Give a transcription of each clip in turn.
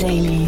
Daily.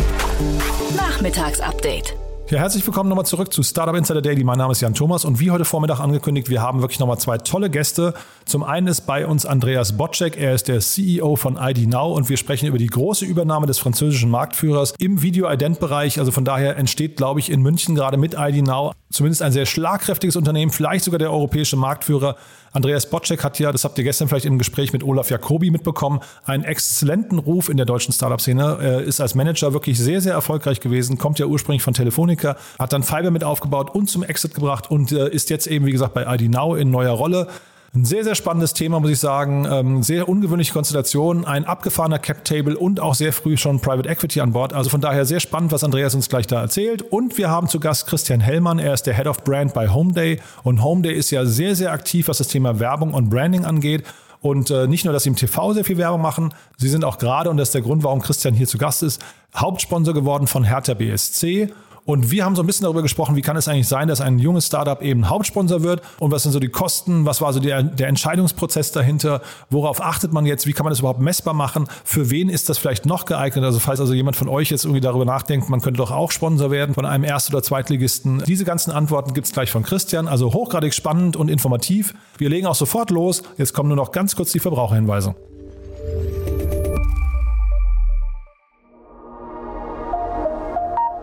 Nachmittagsupdate. Ja, herzlich willkommen nochmal zurück zu Startup Insider Daily. Mein Name ist Jan Thomas und wie heute Vormittag angekündigt, wir haben wirklich nochmal zwei tolle Gäste. Zum einen ist bei uns Andreas Bocek, er ist der CEO von ID Now und wir sprechen über die große Übernahme des französischen Marktführers im Video-Ident-Bereich. Also von daher entsteht, glaube ich, in München gerade mit ID Now zumindest ein sehr schlagkräftiges Unternehmen, vielleicht sogar der europäische Marktführer. Andreas Bocek hat ja, das habt ihr gestern vielleicht im Gespräch mit Olaf Jacobi mitbekommen, einen exzellenten Ruf in der deutschen Startup-Szene. Ist als Manager wirklich sehr, sehr erfolgreich gewesen, kommt ja ursprünglich von Telefonica, hat dann Fiber mit aufgebaut und zum Exit gebracht und äh, ist jetzt eben, wie gesagt, bei ID Now in neuer Rolle. Ein sehr, sehr spannendes Thema, muss ich sagen. Ähm, sehr ungewöhnliche Konstellation, ein abgefahrener Cap-Table und auch sehr früh schon Private Equity an Bord. Also von daher sehr spannend, was Andreas uns gleich da erzählt. Und wir haben zu Gast Christian Hellmann. Er ist der Head of Brand bei Homeday. Und Homeday ist ja sehr, sehr aktiv, was das Thema Werbung und Branding angeht. Und äh, nicht nur, dass sie im TV sehr viel Werbung machen, sie sind auch gerade, und das ist der Grund, warum Christian hier zu Gast ist, Hauptsponsor geworden von Hertha BSC. Und wir haben so ein bisschen darüber gesprochen, wie kann es eigentlich sein, dass ein junges Startup eben Hauptsponsor wird? Und was sind so die Kosten, was war so der, der Entscheidungsprozess dahinter, worauf achtet man jetzt, wie kann man das überhaupt messbar machen, für wen ist das vielleicht noch geeignet, also falls also jemand von euch jetzt irgendwie darüber nachdenkt, man könnte doch auch Sponsor werden von einem Erst- oder Zweitligisten. Diese ganzen Antworten gibt es gleich von Christian, also hochgradig spannend und informativ. Wir legen auch sofort los, jetzt kommen nur noch ganz kurz die Verbraucherhinweise.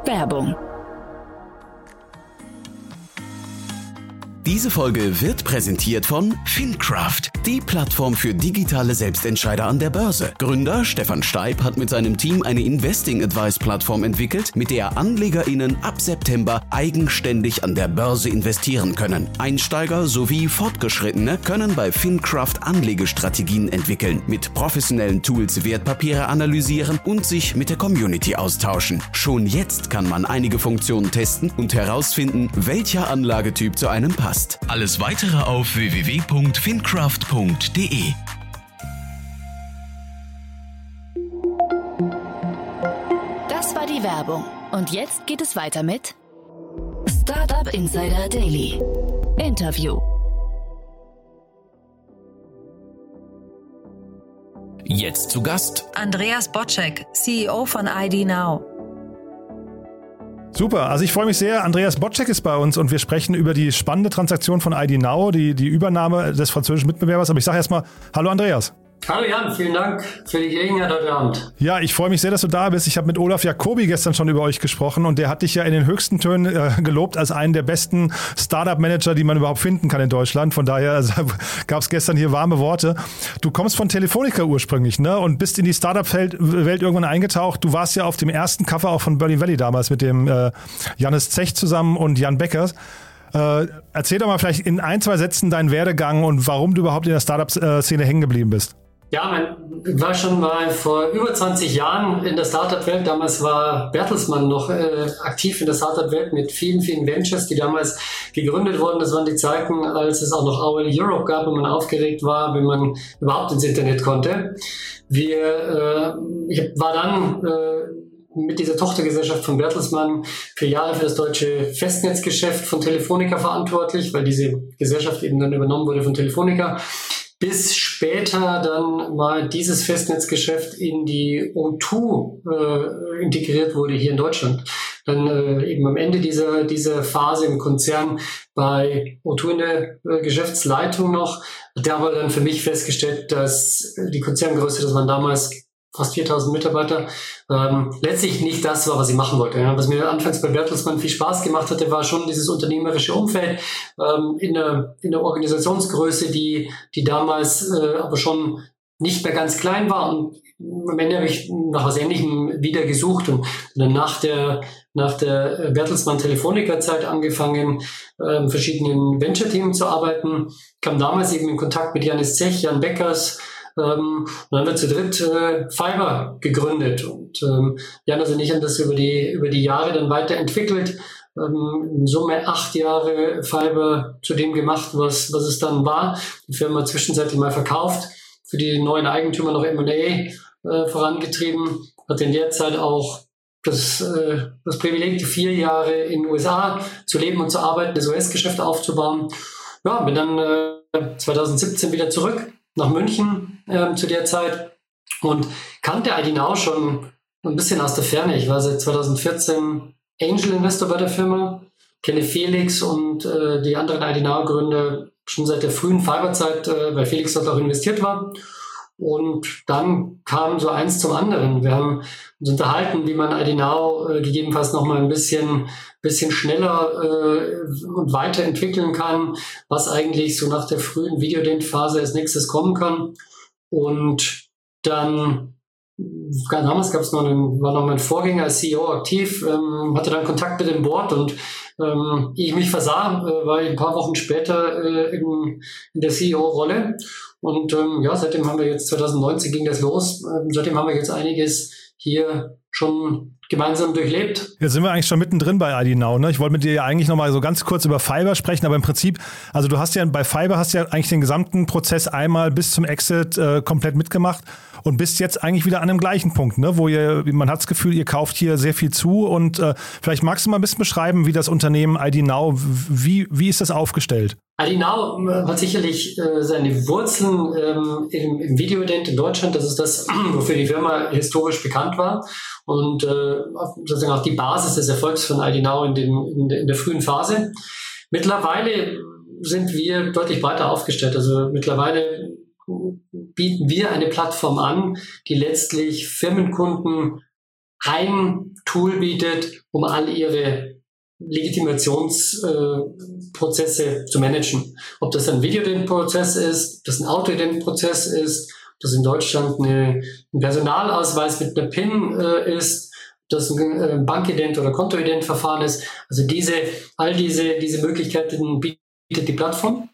Werbung Diese Folge wird präsentiert von Fincraft, die Plattform für digitale Selbstentscheider an der Börse. Gründer Stefan Steib hat mit seinem Team eine Investing Advice Plattform entwickelt, mit der AnlegerInnen ab September eigenständig an der Börse investieren können. Einsteiger sowie Fortgeschrittene können bei Fincraft Anlegestrategien entwickeln, mit professionellen Tools Wertpapiere analysieren und sich mit der Community austauschen. Schon jetzt kann man einige Funktionen testen und herausfinden, welcher Anlagetyp zu einem passt. Alles weitere auf www.fincraft.de. Das war die Werbung. Und jetzt geht es weiter mit Startup Insider Daily. Interview. Jetzt zu Gast Andreas Bocek, CEO von ID Now. Super, also ich freue mich sehr. Andreas Bocek ist bei uns und wir sprechen über die spannende Transaktion von ID Now, die, die Übernahme des französischen Mitbewerbers. Aber ich sage erstmal, hallo Andreas. Jan, vielen Dank für die Gelegenheit heute Abend. Ja, ich freue mich sehr, dass du da bist. Ich habe mit Olaf Jacobi gestern schon über euch gesprochen und der hat dich ja in den höchsten Tönen äh, gelobt als einen der besten Startup-Manager, die man überhaupt finden kann in Deutschland. Von daher also, gab es gestern hier warme Worte. Du kommst von Telefonica ursprünglich ne? und bist in die Startup-Welt irgendwann eingetaucht. Du warst ja auf dem ersten Cover auch von Berlin Valley damals mit dem äh, Janis Zech zusammen und Jan Beckers. Äh, erzähl doch mal vielleicht in ein, zwei Sätzen deinen Werdegang und warum du überhaupt in der Startup-Szene hängen geblieben bist. Ja, man war schon mal vor über 20 Jahren in der Startup-Welt. Damals war Bertelsmann noch äh, aktiv in der Startup-Welt mit vielen, vielen Ventures, die damals gegründet wurden. Das waren die Zeiten, als es auch noch AOL Europe gab, wo man aufgeregt war, wenn man überhaupt ins Internet konnte. Wir, äh, ich war dann äh, mit dieser Tochtergesellschaft von Bertelsmann für Jahre für das deutsche Festnetzgeschäft von Telefonica verantwortlich, weil diese Gesellschaft eben dann übernommen wurde von Telefonica bis später dann mal dieses Festnetzgeschäft in die O2 äh, integriert wurde hier in Deutschland. Dann äh, eben am Ende dieser, dieser Phase im Konzern bei O2 in der äh, Geschäftsleitung noch, der aber dann für mich festgestellt, dass die Konzerngröße, das waren damals fast 4000 Mitarbeiter, ähm, letztlich nicht das war, was ich machen wollte. Ja. Was mir anfangs bei Bertelsmann viel Spaß gemacht hatte, war schon dieses unternehmerische Umfeld ähm, in, der, in der Organisationsgröße, die, die damals äh, aber schon nicht mehr ganz klein war und am Ende habe ich nach was Ähnlichem wieder gesucht und dann nach der, nach der Bertelsmann Telefonica Zeit angefangen, äh, verschiedenen Venture-Themen zu arbeiten, kam damals eben in Kontakt mit Janis Zech, Jan Beckers, ähm, dann haben wir zu dritt äh, Fiverr gegründet und ähm, Janis und ich haben das über die, über die Jahre dann weiterentwickelt. Ähm, in Summe acht Jahre Fiverr zu dem gemacht, was, was es dann war. Die Firma zwischenzeitlich mal verkauft, für die neuen Eigentümer noch M&A äh, vorangetrieben, hat in der Zeit auch das, äh, das Privileg, die vier Jahre in den USA zu leben und zu arbeiten, das US-Geschäft aufzubauen. Ja, bin dann äh, 2017 wieder zurück nach München äh, zu der Zeit und kannte ID Now schon ein bisschen aus der Ferne. Ich war seit 2014 Angel Investor bei der Firma, kenne Felix und äh, die anderen IDNOW-Gründer schon seit der frühen Fiberzeit, äh, weil Felix dort auch investiert war. Und dann kam so eins zum anderen. Wir haben uns unterhalten, wie man IDNOW äh, gegebenenfalls noch mal ein bisschen, bisschen schneller äh, und weiterentwickeln kann, was eigentlich so nach der frühen Videodent-Phase als nächstes kommen kann. Und dann damals gab es noch einen, war noch mein Vorgänger als CEO aktiv, ähm, hatte dann Kontakt mit dem Board und ähm, ich mich versah, äh, war ich ein paar Wochen später äh, in, in der CEO-Rolle. Und ähm, ja, seitdem haben wir jetzt 2019 ging das los. Ähm, seitdem haben wir jetzt einiges hier schon gemeinsam durchlebt. Jetzt sind wir eigentlich schon mittendrin bei ID Now. Ne? Ich wollte mit dir ja eigentlich nochmal so ganz kurz über Fiber sprechen, aber im Prinzip, also du hast ja bei Fiber hast ja eigentlich den gesamten Prozess einmal bis zum Exit äh, komplett mitgemacht und bist jetzt eigentlich wieder an dem gleichen Punkt, ne? wo ihr, man hat das Gefühl, ihr kauft hier sehr viel zu und äh, vielleicht magst du mal ein bisschen beschreiben, wie das Unternehmen ID Now, wie, wie ist das aufgestellt? Now äh, hat sicherlich äh, seine Wurzeln ähm, im, im Videodent in Deutschland. Das ist das, wofür die Firma historisch bekannt war und äh, sozusagen auch die Basis des Erfolgs von Now in, in, in der frühen Phase. Mittlerweile sind wir deutlich breiter aufgestellt. Also mittlerweile bieten wir eine Plattform an, die letztlich Firmenkunden ein Tool bietet, um all ihre Legitimationsprozesse äh, zu managen. Ob das ein Videodent-Prozess ist, ob das ein Autoident-Prozess ist, ob das in Deutschland eine, ein Personalausweis mit einer PIN äh, ist, das ein äh, Bankident oder Kontoident-Verfahren ist. Also diese, all diese, diese Möglichkeiten bietet die Plattform.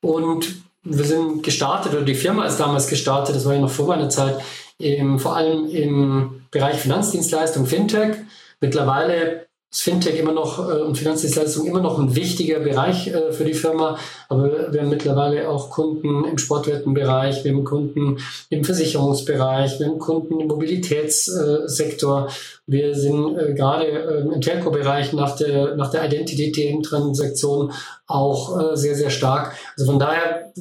Und wir sind gestartet, oder die Firma ist damals gestartet, das war ja noch vor meiner Zeit, im, vor allem im Bereich Finanzdienstleistung, Fintech. Mittlerweile Fintech immer noch äh, und Finanzdienstleistung immer noch ein wichtiger Bereich äh, für die Firma, aber wir haben mittlerweile auch Kunden im Sportwettenbereich, wir haben Kunden im Versicherungsbereich, wir haben Kunden im Mobilitätssektor, wir sind äh, gerade äh, im Telco-Bereich nach der, nach der Identity-TM-Transaktion auch äh, sehr, sehr stark. Also von daher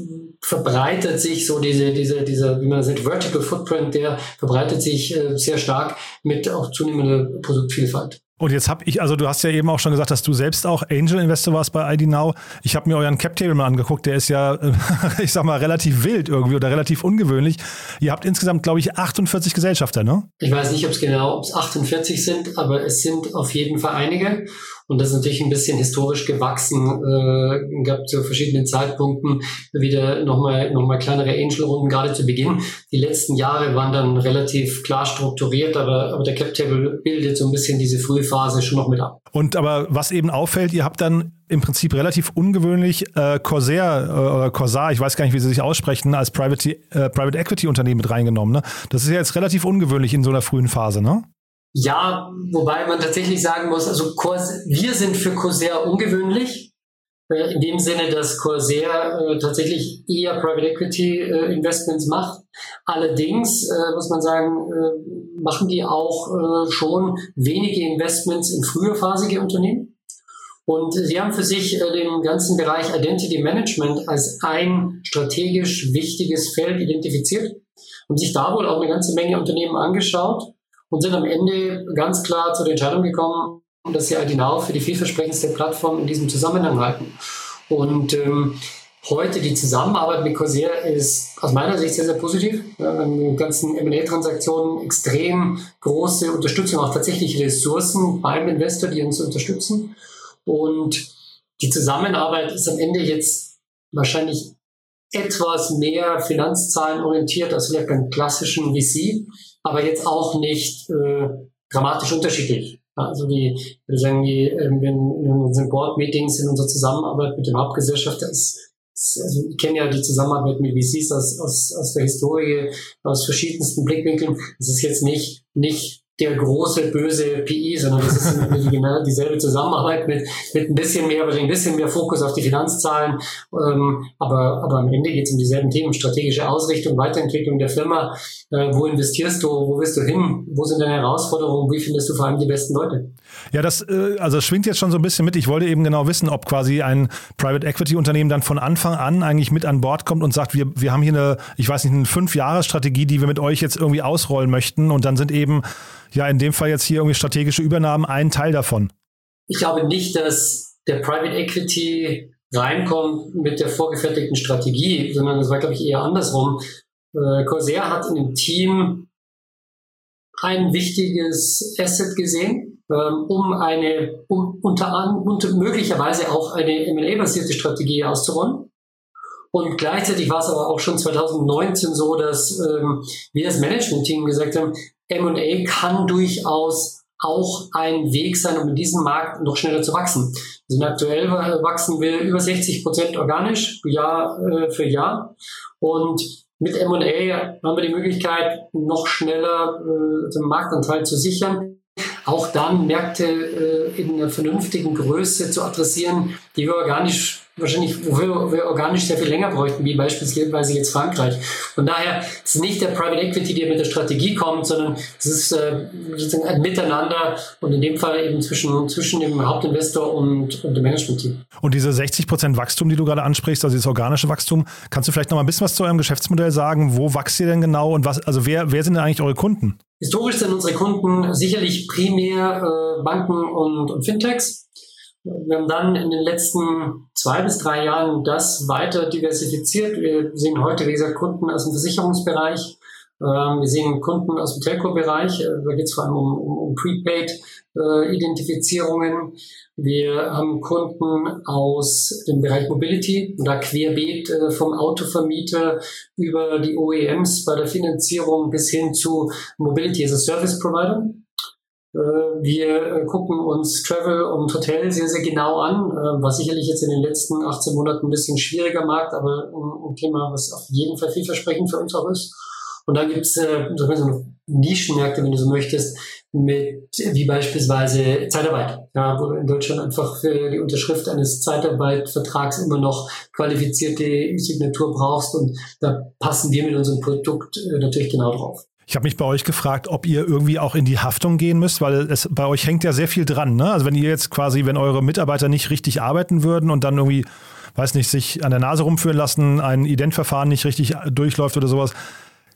verbreitet sich so diese, diese, diese, wie man das nennt, Vertical Footprint, der verbreitet sich äh, sehr stark mit auch zunehmender Produktvielfalt. Und jetzt habe ich, also du hast ja eben auch schon gesagt, dass du selbst auch Angel Investor warst bei ID Now. Ich habe mir euren Cap Table mal angeguckt, der ist ja, ich sag mal, relativ wild irgendwie oder relativ ungewöhnlich. Ihr habt insgesamt, glaube ich, 48 Gesellschafter, ne? Ich weiß nicht, ob es genau, ob es 48 sind, aber es sind auf jeden Fall einige. Und das ist natürlich ein bisschen historisch gewachsen. Äh, gab zu verschiedenen Zeitpunkten wieder nochmal noch mal kleinere Angel-Runden, gerade zu Beginn. Die letzten Jahre waren dann relativ klar strukturiert, aber, aber der Cap Table bildet so ein bisschen diese Frühphase schon noch mit ab. Und aber was eben auffällt, ihr habt dann im Prinzip relativ ungewöhnlich äh, Corsair äh, oder Corsar, ich weiß gar nicht, wie sie sich aussprechen, als Private, äh, Private Equity Unternehmen mit reingenommen. Ne? Das ist ja jetzt relativ ungewöhnlich in so einer frühen Phase, ne? Ja, wobei man tatsächlich sagen muss, also Cors wir sind für Corsair ungewöhnlich. Äh, in dem Sinne, dass Corsair äh, tatsächlich eher Private Equity äh, Investments macht. Allerdings äh, muss man sagen, äh, machen die auch schon wenige Investments in früherphasige Unternehmen. Und sie haben für sich den ganzen Bereich Identity Management als ein strategisch wichtiges Feld identifiziert und sich da wohl auch eine ganze Menge Unternehmen angeschaut und sind am Ende ganz klar zur Entscheidung gekommen, dass sie Aldinau für die vielversprechendste Plattform in diesem Zusammenhang halten. Und ähm, heute die Zusammenarbeit mit Corsair ist aus meiner Sicht sehr, sehr positiv. Wir haben die ganzen M&A-Transaktionen extrem große Unterstützung, auch tatsächlich Ressourcen beim Investor, die uns unterstützen. Und die Zusammenarbeit ist am Ende jetzt wahrscheinlich etwas mehr Finanzzahlen orientiert als vielleicht beim klassischen VC aber jetzt auch nicht äh, dramatisch unterschiedlich. Also die, würde sagen, die, äh, wenn in unseren Board-Meetings, in unserer Zusammenarbeit mit dem Hauptgesellschafter ist, ist also ich kenne ja die Zusammenarbeit mit VCs aus, aus, aus der Historie, aus verschiedensten Blickwinkeln. Es ist jetzt nicht, nicht der große böse PI, sondern das ist genau dieselbe Zusammenarbeit mit, mit ein bisschen mehr, aber ein bisschen mehr Fokus auf die Finanzzahlen. Ähm, aber, aber am Ende geht es um dieselben Themen, strategische Ausrichtung, Weiterentwicklung der Firma. Äh, wo investierst du? Wo willst du hin? Wo sind deine Herausforderungen? Wie findest du vor allem die besten Leute? Ja, das äh, also das schwingt jetzt schon so ein bisschen mit. Ich wollte eben genau wissen, ob quasi ein Private Equity Unternehmen dann von Anfang an eigentlich mit an Bord kommt und sagt, wir, wir haben hier eine, ich weiß nicht, eine Fünf-Jahres-Strategie, die wir mit euch jetzt irgendwie ausrollen möchten. Und dann sind eben, ja, in dem Fall jetzt hier irgendwie strategische Übernahmen ein Teil davon. Ich glaube nicht, dass der Private Equity reinkommt mit der vorgefertigten Strategie, sondern es war, glaube ich, eher andersrum. Äh, Corsair hat in dem Team ein wichtiges Asset gesehen, um eine um, unter und möglicherweise auch eine M&A-basierte Strategie auszurollen. Und gleichzeitig war es aber auch schon 2019 so, dass ähm, wir als Management-Team gesagt haben, M&A kann durchaus auch ein Weg sein, um in diesem Markt noch schneller zu wachsen. Also aktuell wachsen wir über 60 Prozent organisch Jahr äh, für Jahr. Und mit M&A haben wir die Möglichkeit, noch schneller äh, den Marktanteil zu sichern. Auch dann Märkte äh, in einer vernünftigen Größe zu adressieren, die wir organisch wahrscheinlich, wofür wir organisch sehr viel länger bräuchten, wie beispielsweise jetzt Frankreich. Von daher ist nicht der Private Equity, der mit der Strategie kommt, sondern es ist äh, sozusagen ein Miteinander und in dem Fall eben zwischen, zwischen dem Hauptinvestor und, und dem Management-Team. Und diese 60 Prozent Wachstum, die du gerade ansprichst, also dieses organische Wachstum, kannst du vielleicht noch mal ein bisschen was zu eurem Geschäftsmodell sagen? Wo wächst ihr denn genau und was, also wer, wer sind denn eigentlich eure Kunden? Historisch sind unsere Kunden sicherlich primär äh, Banken und, und Fintechs. Wir haben dann in den letzten zwei bis drei Jahren das weiter diversifiziert. Wir sehen heute, wie gesagt, Kunden aus dem Versicherungsbereich. Ähm, wir sehen Kunden aus dem Telco-Bereich. Äh, da geht es vor allem um, um, um Prepaid-Identifizierungen. Wir haben Kunden aus dem Bereich Mobility, da querbeet äh, vom Autovermieter über die OEMs bei der Finanzierung bis hin zu Mobility as a Service Provider. Äh, wir äh, gucken uns Travel und Hotel sehr, sehr genau an, äh, was sicherlich jetzt in den letzten 18 Monaten ein bisschen schwieriger macht, aber ein Thema, was auf jeden Fall vielversprechend für uns auch ist. Und dann gibt es äh, so Nischenmärkte, wenn du so möchtest, mit wie beispielsweise Zeitarbeit, ja, wo in Deutschland einfach für die Unterschrift eines Zeitarbeitvertrags immer noch qualifizierte Signatur brauchst und da passen wir mit unserem Produkt äh, natürlich genau drauf. Ich habe mich bei euch gefragt, ob ihr irgendwie auch in die Haftung gehen müsst, weil es bei euch hängt ja sehr viel dran. Ne? Also wenn ihr jetzt quasi, wenn eure Mitarbeiter nicht richtig arbeiten würden und dann irgendwie, weiß nicht, sich an der Nase rumführen lassen, ein Identverfahren nicht richtig durchläuft oder sowas,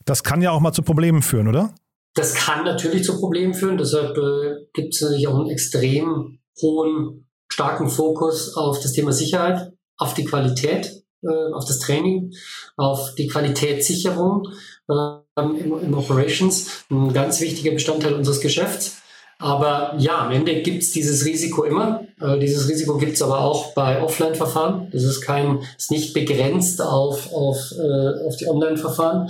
das kann ja auch mal zu Problemen führen, oder? Das kann natürlich zu Problemen führen. Deshalb äh, gibt es natürlich auch einen extrem hohen, starken Fokus auf das Thema Sicherheit, auf die Qualität, äh, auf das Training, auf die Qualitätssicherung ähm, im, im Operations, ein ganz wichtiger Bestandteil unseres Geschäfts. Aber ja, am Ende gibt es dieses Risiko immer. Äh, dieses Risiko gibt es aber auch bei Offline-Verfahren. Das ist kein, ist nicht begrenzt auf, auf, äh, auf die Online-Verfahren.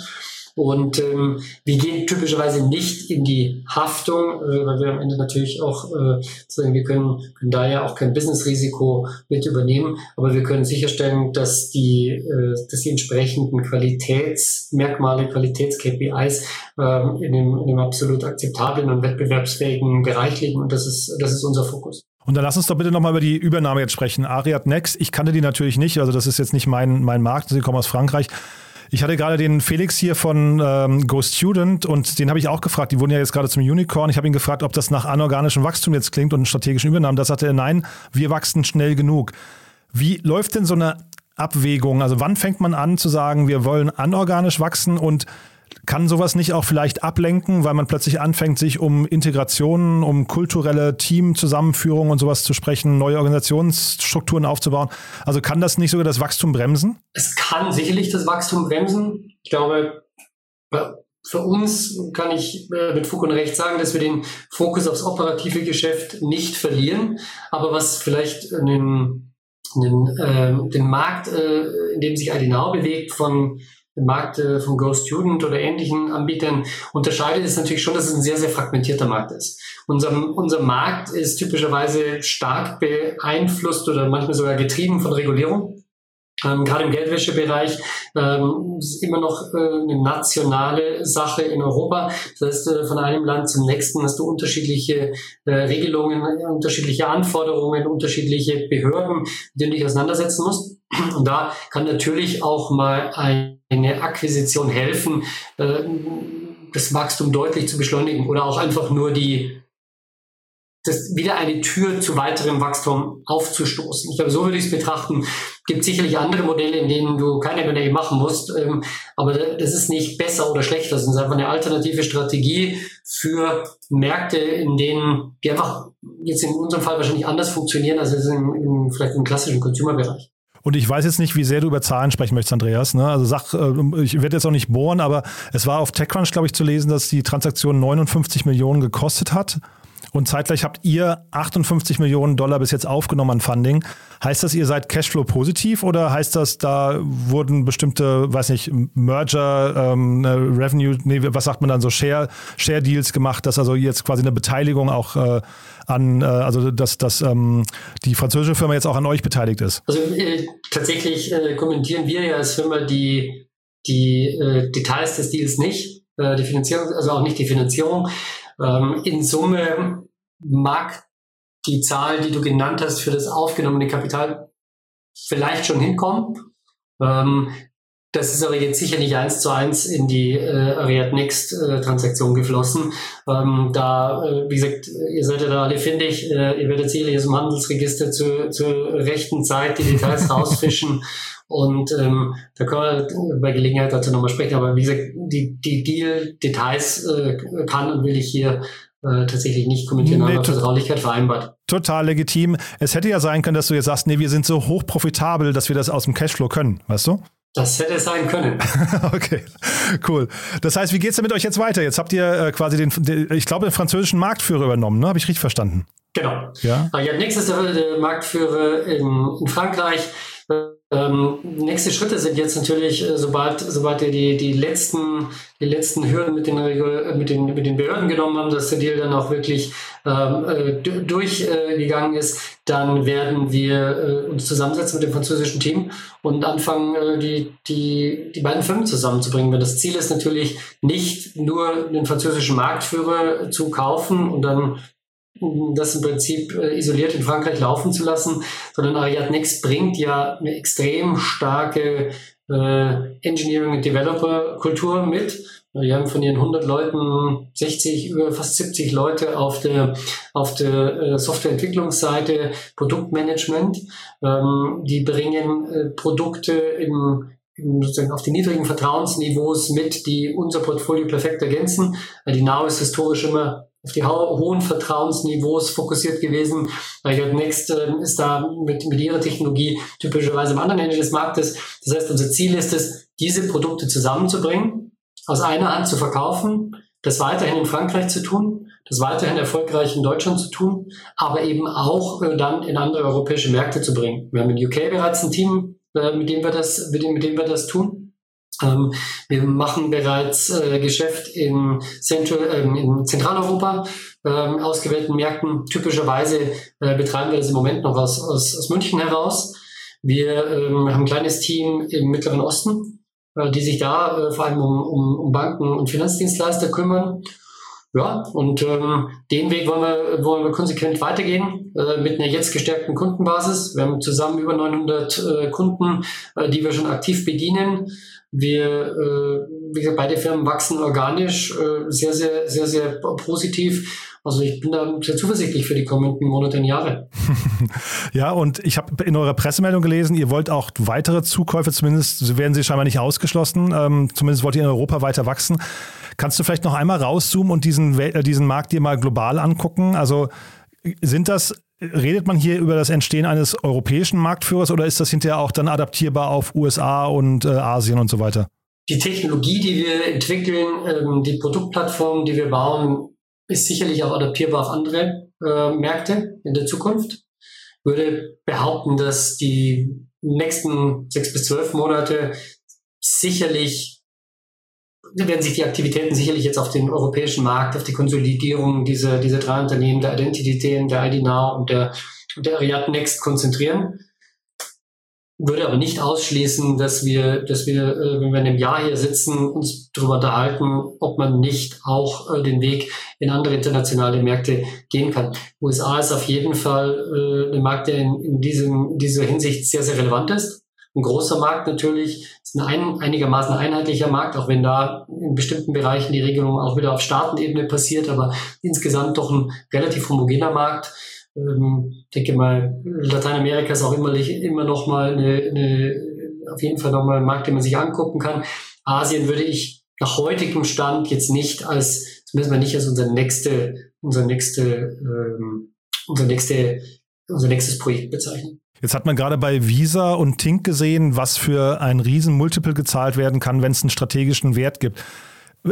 Und ähm, wir gehen typischerweise nicht in die Haftung, äh, weil wir am Ende natürlich auch äh, sagen, wir können, können da ja auch kein Businessrisiko mit übernehmen, aber wir können sicherstellen, dass die, äh, dass die entsprechenden Qualitätsmerkmale, Qualitäts-KPIs äh, in, dem, in dem absolut akzeptablen und wettbewerbsfähigen Bereich liegen. Und das ist, das ist unser Fokus. Und dann lass uns doch bitte nochmal über die Übernahme jetzt sprechen. Ariad Next, ich kannte die natürlich nicht, also das ist jetzt nicht mein, mein Markt, sie kommen aus Frankreich. Ich hatte gerade den Felix hier von ähm, Go Student und den habe ich auch gefragt. Die wurden ja jetzt gerade zum Unicorn. Ich habe ihn gefragt, ob das nach anorganischem Wachstum jetzt klingt und strategischen Übernahmen. Da sagte er, nein, wir wachsen schnell genug. Wie läuft denn so eine Abwägung? Also wann fängt man an zu sagen, wir wollen anorganisch wachsen und kann sowas nicht auch vielleicht ablenken, weil man plötzlich anfängt, sich um Integrationen, um kulturelle Teamzusammenführung und sowas zu sprechen, neue Organisationsstrukturen aufzubauen? Also kann das nicht sogar das Wachstum bremsen? Es kann sicherlich das Wachstum bremsen. Ich glaube, für uns kann ich äh, mit Fug und Recht sagen, dass wir den Fokus aufs operative Geschäft nicht verlieren. Aber was vielleicht den, den, äh, den Markt, äh, in dem sich Adenau bewegt, von im Markt äh, von Go Student oder ähnlichen Anbietern unterscheidet, ist natürlich schon, dass es ein sehr, sehr fragmentierter Markt ist. Unser, unser Markt ist typischerweise stark beeinflusst oder manchmal sogar getrieben von Regulierung. Ähm, gerade im Geldwäschebereich ähm, ist immer noch äh, eine nationale Sache in Europa. Das heißt, äh, von einem Land zum nächsten hast du unterschiedliche äh, Regelungen, unterschiedliche Anforderungen, unterschiedliche Behörden, mit denen du dich auseinandersetzen musst. Und da kann natürlich auch mal eine Akquisition helfen, äh, das Wachstum deutlich zu beschleunigen oder auch einfach nur die das wieder eine Tür zu weiterem Wachstum aufzustoßen. Ich glaube, so würde ich es betrachten. Gibt sicherlich andere Modelle, in denen du keine M&A machen musst, ähm, aber das ist nicht besser oder schlechter. Das ist einfach eine alternative Strategie für Märkte, in denen die einfach jetzt in unserem Fall wahrscheinlich anders funktionieren als im, im, vielleicht im klassischen Consumer-Bereich. Und ich weiß jetzt nicht, wie sehr du über Zahlen sprechen möchtest, Andreas. Ne? Also sag, äh, ich werde jetzt auch nicht bohren, aber es war auf TechCrunch, glaube ich, zu lesen, dass die Transaktion 59 Millionen gekostet hat. Und zeitgleich habt ihr 58 Millionen Dollar bis jetzt aufgenommen an Funding. Heißt das, ihr seid Cashflow positiv oder heißt das, da wurden bestimmte, weiß nicht, Merger, ähm, ne, Revenue, nee, was sagt man dann so, Share, Share Deals gemacht, dass also jetzt quasi eine Beteiligung auch äh, an, äh, also dass, dass ähm, die französische Firma jetzt auch an euch beteiligt ist? Also äh, tatsächlich äh, kommentieren wir ja als Firma die, die äh, Details des Deals nicht, äh, die Finanzierung, also auch nicht die Finanzierung. Ähm, in Summe mag die Zahl, die du genannt hast, für das aufgenommene Kapital vielleicht schon hinkommen. Ähm, das ist aber jetzt sicher nicht eins zu eins in die äh, Ariad Next äh, Transaktion geflossen. Ähm, da, äh, wie gesagt, ihr seid ja da alle findig. Äh, ihr werdet sicherlich aus dem Handelsregister zu, zur rechten Zeit die Details rausfischen. Und ähm, da können wir bei Gelegenheit dazu nochmal sprechen. Aber wie gesagt, die, die Deal-Details äh, kann und will ich hier äh, tatsächlich nicht kommentieren, nee, haben Vertraulichkeit vereinbart. Total legitim. Es hätte ja sein können, dass du jetzt sagst, nee, wir sind so hoch profitabel, dass wir das aus dem Cashflow können, weißt du? Das hätte sein können. okay, cool. Das heißt, wie geht es denn mit euch jetzt weiter? Jetzt habt ihr äh, quasi den, den, ich glaube, den französischen Marktführer übernommen, ne? Habe ich richtig verstanden? Genau. Ja. ja nächstes der, der Marktführer in, in Frankreich. Ähm, nächste Schritte sind jetzt natürlich, äh, sobald, sobald wir die, die, letzten, die letzten Hürden mit den, äh, mit, den, mit den Behörden genommen haben, dass der Deal dann auch wirklich ähm, äh, durchgegangen äh, ist, dann werden wir äh, uns zusammensetzen mit dem französischen Team und anfangen, äh, die, die, die beiden Firmen zusammenzubringen. Weil das Ziel ist natürlich nicht nur den französischen Marktführer zu kaufen und dann das im Prinzip äh, isoliert in Frankreich laufen zu lassen, sondern Ariad Next bringt ja eine extrem starke äh, Engineering- und Developer-Kultur mit. Wir haben von ihren 100 Leuten 60, über fast 70 Leute auf der, auf der äh, Softwareentwicklungsseite, Produktmanagement. Ähm, die bringen äh, Produkte im, sozusagen auf den niedrigen Vertrauensniveaus mit, die unser Portfolio perfekt ergänzen. Die Now ist historisch immer auf die hohen Vertrauensniveaus fokussiert gewesen. Riot Next äh, ist da mit, mit ihrer Technologie typischerweise am anderen Ende des Marktes. Das heißt, unser Ziel ist es, diese Produkte zusammenzubringen, aus einer Hand zu verkaufen, das weiterhin in Frankreich zu tun, das weiterhin erfolgreich in Deutschland zu tun, aber eben auch äh, dann in andere europäische Märkte zu bringen. Wir haben in UK bereits ein Team, äh, mit dem wir das, mit dem, mit dem wir das tun. Ähm, wir machen bereits äh, Geschäft in, Central, ähm, in Zentraleuropa, ähm, ausgewählten Märkten. Typischerweise äh, betreiben wir das im Moment noch aus, aus, aus München heraus. Wir ähm, haben ein kleines Team im Mittleren Osten, äh, die sich da äh, vor allem um, um, um Banken und Finanzdienstleister kümmern. Ja, und ähm, den Weg wollen wir, wollen wir konsequent weitergehen äh, mit einer jetzt gestärkten Kundenbasis. Wir haben zusammen über 900 äh, Kunden, äh, die wir schon aktiv bedienen. Wir, äh, wie gesagt, beide Firmen wachsen organisch äh, sehr, sehr, sehr, sehr positiv. Also ich bin da sehr zuversichtlich für die kommenden Monate und Jahre. ja, und ich habe in eurer Pressemeldung gelesen, ihr wollt auch weitere Zukäufe, zumindest werden sie scheinbar nicht ausgeschlossen. Ähm, zumindest wollt ihr in Europa weiter wachsen. Kannst du vielleicht noch einmal rauszoomen und diesen, äh, diesen Markt dir mal global angucken? Also sind das Redet man hier über das Entstehen eines europäischen Marktführers oder ist das hinterher auch dann adaptierbar auf USA und äh, Asien und so weiter? Die Technologie, die wir entwickeln, ähm, die Produktplattform, die wir bauen, ist sicherlich auch adaptierbar auf andere äh, Märkte in der Zukunft. Würde behaupten, dass die nächsten sechs bis zwölf Monate sicherlich werden sich die Aktivitäten sicherlich jetzt auf den europäischen Markt, auf die Konsolidierung dieser, dieser drei Unternehmen, der Identity, der ID Now und der, der Ariad Next konzentrieren. Würde aber nicht ausschließen, dass wir, dass wir, äh, wenn wir in einem Jahr hier sitzen, uns darüber unterhalten, ob man nicht auch äh, den Weg in andere internationale Märkte gehen kann. USA ist auf jeden Fall äh, ein Markt, der in, in, diesem, dieser Hinsicht sehr, sehr relevant ist ein großer Markt natürlich, ist ein einigermaßen einheitlicher Markt, auch wenn da in bestimmten Bereichen die Regelung auch wieder auf Staatenebene passiert, aber insgesamt doch ein relativ homogener Markt. Ähm, ich denke mal, Lateinamerika ist auch immer, immer noch mal eine, eine, auf jeden Fall noch mal ein Markt, den man sich angucken kann. Asien würde ich nach heutigem Stand jetzt nicht als, zumindest mal nicht als unser nächste, unser nächste, ähm, unser nächste, unser nächstes Projekt bezeichnen. Jetzt hat man gerade bei Visa und Tink gesehen, was für ein Riesen-Multiple gezahlt werden kann, wenn es einen strategischen Wert gibt.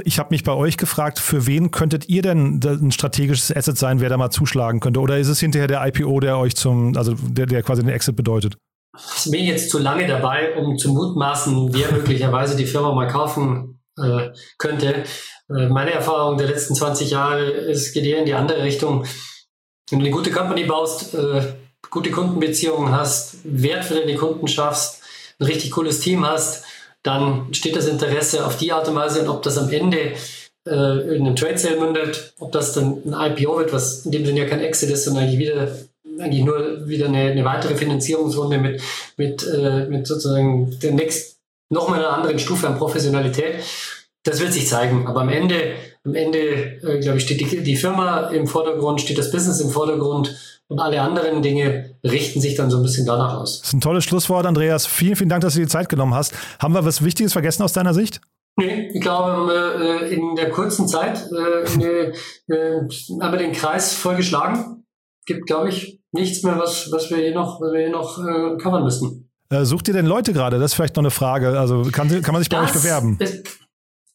Ich habe mich bei euch gefragt, für wen könntet ihr denn ein strategisches Asset sein, wer da mal zuschlagen könnte? Oder ist es hinterher der IPO, der euch zum, also der, der quasi den Exit bedeutet? Ich bin jetzt zu lange dabei, um zu mutmaßen, wer möglicherweise die Firma mal kaufen äh, könnte. Äh, meine Erfahrung der letzten 20 Jahre ist, geht eher in die andere Richtung. Wenn du eine gute Company baust, äh, gute Kundenbeziehungen hast, Wert für deine Kunden schaffst, ein richtig cooles Team hast, dann steht das Interesse auf die Art und Weise, und ob das am Ende äh, in einem Trade Sale mündet, ob das dann ein IPO wird, was in dem Sinne ja kein Exit ist, sondern eigentlich wieder eigentlich nur wieder eine, eine weitere Finanzierungsrunde mit, mit, äh, mit sozusagen der nächsten, nochmal einer anderen Stufe an Professionalität. Das wird sich zeigen. Aber am Ende, am Ende, äh, glaube ich, steht die, die Firma im Vordergrund, steht das Business im Vordergrund und alle anderen Dinge richten sich dann so ein bisschen danach aus. Das ist ein tolles Schlusswort, Andreas. Vielen, vielen Dank, dass du dir die Zeit genommen hast. Haben wir was Wichtiges vergessen aus deiner Sicht? Nee, ich glaube, äh, in der kurzen Zeit äh, haben wir den Kreis voll geschlagen. Gibt, glaube ich, nichts mehr, was, was wir hier noch, was wir hier noch äh, covern müssen. sucht ihr denn Leute gerade? Das ist vielleicht noch eine Frage. Also kann, kann man sich bei das euch bewerben? Ist,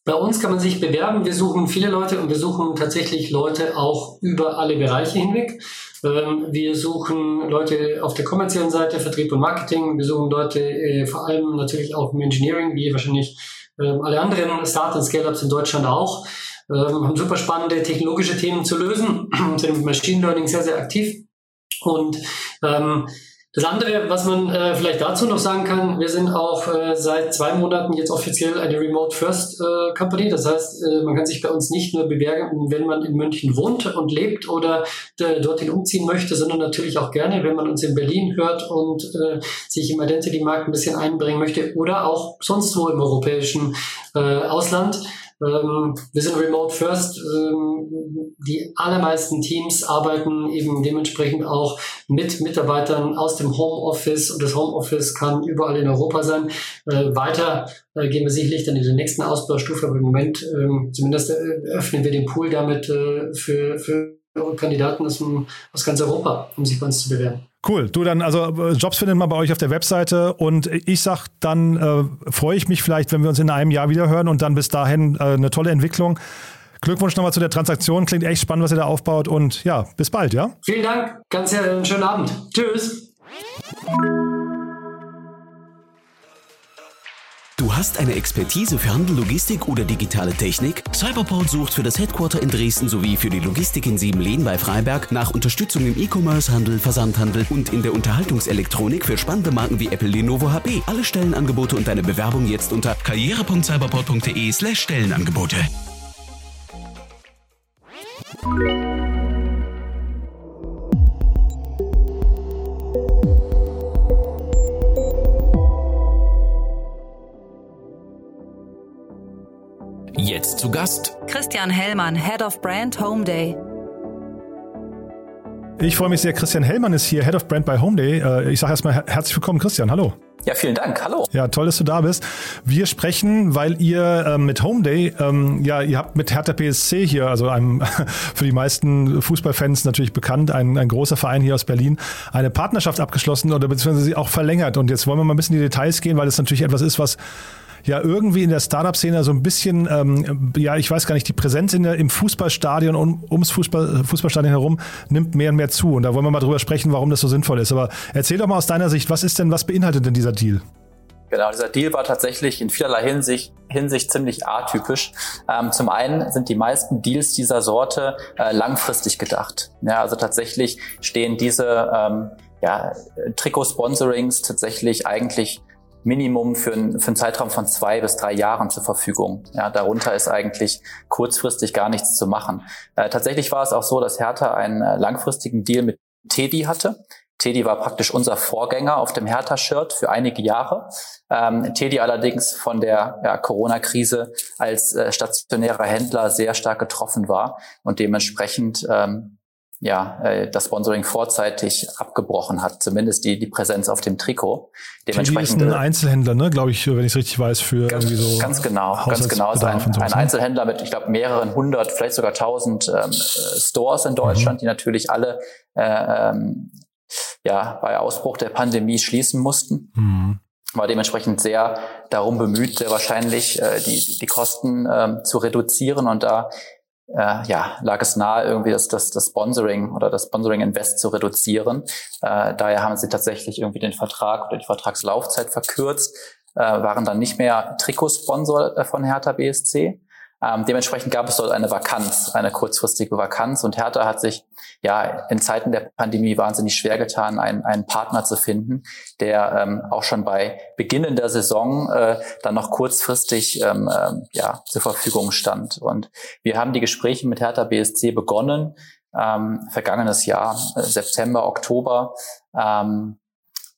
bei uns kann man sich bewerben. Wir suchen viele Leute und wir suchen tatsächlich Leute auch über alle Bereiche hinweg. Ähm, wir suchen Leute auf der kommerziellen Seite, Vertrieb und Marketing. Wir suchen Leute äh, vor allem natürlich auch im Engineering, wie wahrscheinlich ähm, alle anderen Start- und Scale-Ups in Deutschland auch. Ähm, haben super spannende technologische Themen zu lösen, sind mit Machine Learning sehr, sehr aktiv. Und ähm, das andere, was man äh, vielleicht dazu noch sagen kann, wir sind auch äh, seit zwei Monaten jetzt offiziell eine Remote First äh, Company. Das heißt, äh, man kann sich bei uns nicht nur bewerben, wenn man in München wohnt und lebt oder äh, dorthin umziehen möchte, sondern natürlich auch gerne, wenn man uns in Berlin hört und äh, sich im Identity-Markt ein bisschen einbringen möchte oder auch sonst wo im europäischen äh, Ausland. Ähm, wir sind remote first. Ähm, die allermeisten Teams arbeiten eben dementsprechend auch mit Mitarbeitern aus dem Homeoffice und das Homeoffice kann überall in Europa sein. Äh, weiter äh, gehen wir sicherlich dann in der nächsten Ausbaustufe, aber im Moment ähm, zumindest äh, öffnen wir den Pool damit äh, für, für Kandidaten aus, aus ganz Europa, um sich bei uns zu bewerben. Cool. Du dann, also äh, Jobs findet man bei euch auf der Webseite und ich sag, dann äh, freue ich mich vielleicht, wenn wir uns in einem Jahr wieder hören und dann bis dahin äh, eine tolle Entwicklung. Glückwunsch nochmal zu der Transaktion. Klingt echt spannend, was ihr da aufbaut und ja, bis bald, ja? Vielen Dank. Ganz einen schönen Abend. Tschüss. Du hast eine Expertise für Handel, Logistik oder digitale Technik? Cyberport sucht für das Headquarter in Dresden sowie für die Logistik in Siebenlehn bei Freiberg nach Unterstützung im E-Commerce, Handel, Versandhandel und in der Unterhaltungselektronik für spannende Marken wie Apple, Lenovo, HP. Alle Stellenangebote und deine Bewerbung jetzt unter karriere.cyberport.de/slash Jetzt zu Gast Christian Hellmann, Head of Brand Home Day. Ich freue mich sehr. Christian Hellmann ist hier, Head of Brand bei Home Day. Äh, ich sage erstmal herzlich willkommen, Christian. Hallo. Ja, vielen Dank. Hallo. Ja, toll, dass du da bist. Wir sprechen, weil ihr äh, mit Home Day, ähm, ja, ihr habt mit Hertha PSC hier, also einem für die meisten Fußballfans natürlich bekannt, ein, ein großer Verein hier aus Berlin, eine Partnerschaft abgeschlossen oder beziehungsweise sie auch verlängert. Und jetzt wollen wir mal ein bisschen in die Details gehen, weil das natürlich etwas ist, was ja irgendwie in der Startup-Szene so ein bisschen, ähm, ja, ich weiß gar nicht, die Präsenz in der, im Fußballstadion und ums Fußball, Fußballstadion herum nimmt mehr und mehr zu. Und da wollen wir mal drüber sprechen, warum das so sinnvoll ist. Aber erzähl doch mal aus deiner Sicht, was ist denn, was beinhaltet denn dieser Deal? Genau, dieser Deal war tatsächlich in vielerlei Hinsicht, Hinsicht ziemlich atypisch. Ähm, zum einen sind die meisten Deals dieser Sorte äh, langfristig gedacht. Ja, also tatsächlich stehen diese ähm, ja, Trikot-Sponsorings tatsächlich eigentlich Minimum für, ein, für einen Zeitraum von zwei bis drei Jahren zur Verfügung. Ja, darunter ist eigentlich kurzfristig gar nichts zu machen. Äh, tatsächlich war es auch so, dass Hertha einen äh, langfristigen Deal mit Teddy hatte. Teddy war praktisch unser Vorgänger auf dem Hertha-Shirt für einige Jahre. Ähm, Teddy allerdings von der ja, Corona-Krise als äh, stationärer Händler sehr stark getroffen war und dementsprechend ähm, ja, äh, das Sponsoring vorzeitig abgebrochen hat, zumindest die, die Präsenz auf dem Trikot. Dementsprechend ist ein äh, Einzelhändler, ne, glaube ich, wenn ich es richtig weiß, für ganz, irgendwie so. Ganz genau, ganz genau. Ist ein, ein Einzelhändler mit, ich glaube, mehreren hundert, vielleicht sogar tausend ähm, Stores in Deutschland, mhm. die natürlich alle äh, ähm, ja, bei Ausbruch der Pandemie schließen mussten. Mhm war dementsprechend sehr darum bemüht, sehr wahrscheinlich äh, die, die Kosten ähm, zu reduzieren und da äh, ja, lag es nahe, irgendwie das, das, das Sponsoring oder das Sponsoring Invest zu reduzieren. Äh, daher haben sie tatsächlich irgendwie den Vertrag oder die Vertragslaufzeit verkürzt, äh, waren dann nicht mehr Trikotsponsor äh, von Hertha BSC. Ähm, dementsprechend gab es dort eine Vakanz, eine kurzfristige Vakanz und Hertha hat sich ja in Zeiten der Pandemie wahnsinnig schwer getan, einen, einen Partner zu finden, der ähm, auch schon bei Beginn der Saison äh, dann noch kurzfristig ähm, ähm, ja, zur Verfügung stand. Und wir haben die Gespräche mit Hertha BSC begonnen, ähm, vergangenes Jahr, äh, September, Oktober. Ähm,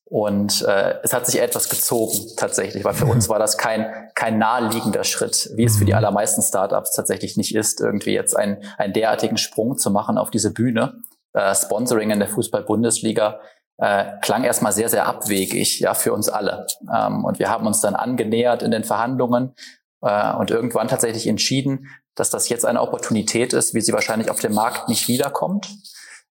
und äh, es hat sich etwas gezogen tatsächlich, weil für uns war das kein, kein naheliegender Schritt, wie es für die mhm. allermeisten Startups tatsächlich nicht ist, irgendwie jetzt einen, einen derartigen Sprung zu machen auf diese Bühne. Äh, Sponsoring in der Fußball-Bundesliga äh, klang erstmal sehr, sehr abwegig, ja, für uns alle. Ähm, und wir haben uns dann angenähert in den Verhandlungen äh, und irgendwann tatsächlich entschieden, dass das jetzt eine Opportunität ist, wie sie wahrscheinlich auf dem Markt nicht wiederkommt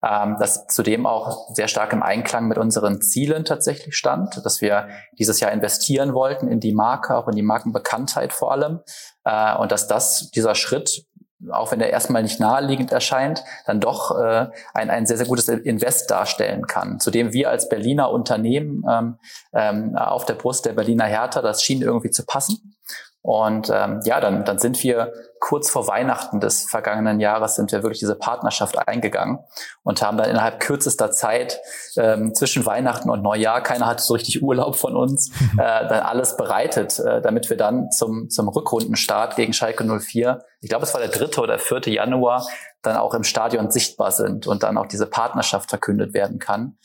ähm, das zudem auch sehr stark im Einklang mit unseren Zielen tatsächlich stand, dass wir dieses Jahr investieren wollten in die Marke, auch in die Markenbekanntheit vor allem, äh, und dass das dieser Schritt auch wenn er erstmal nicht naheliegend erscheint, dann doch äh, ein, ein sehr, sehr gutes Invest darstellen kann. Zudem wir als Berliner Unternehmen ähm, ähm, auf der Brust der Berliner Hertha, das schien irgendwie zu passen. Und ähm, ja, dann, dann sind wir kurz vor Weihnachten des vergangenen Jahres sind wir wirklich diese Partnerschaft eingegangen und haben dann innerhalb kürzester Zeit ähm, zwischen Weihnachten und Neujahr, keiner hatte so richtig Urlaub von uns, äh, dann alles bereitet, äh, damit wir dann zum, zum Rückrundenstart gegen Schalke 04, ich glaube es war der dritte oder vierte Januar, dann auch im Stadion sichtbar sind und dann auch diese Partnerschaft verkündet werden kann.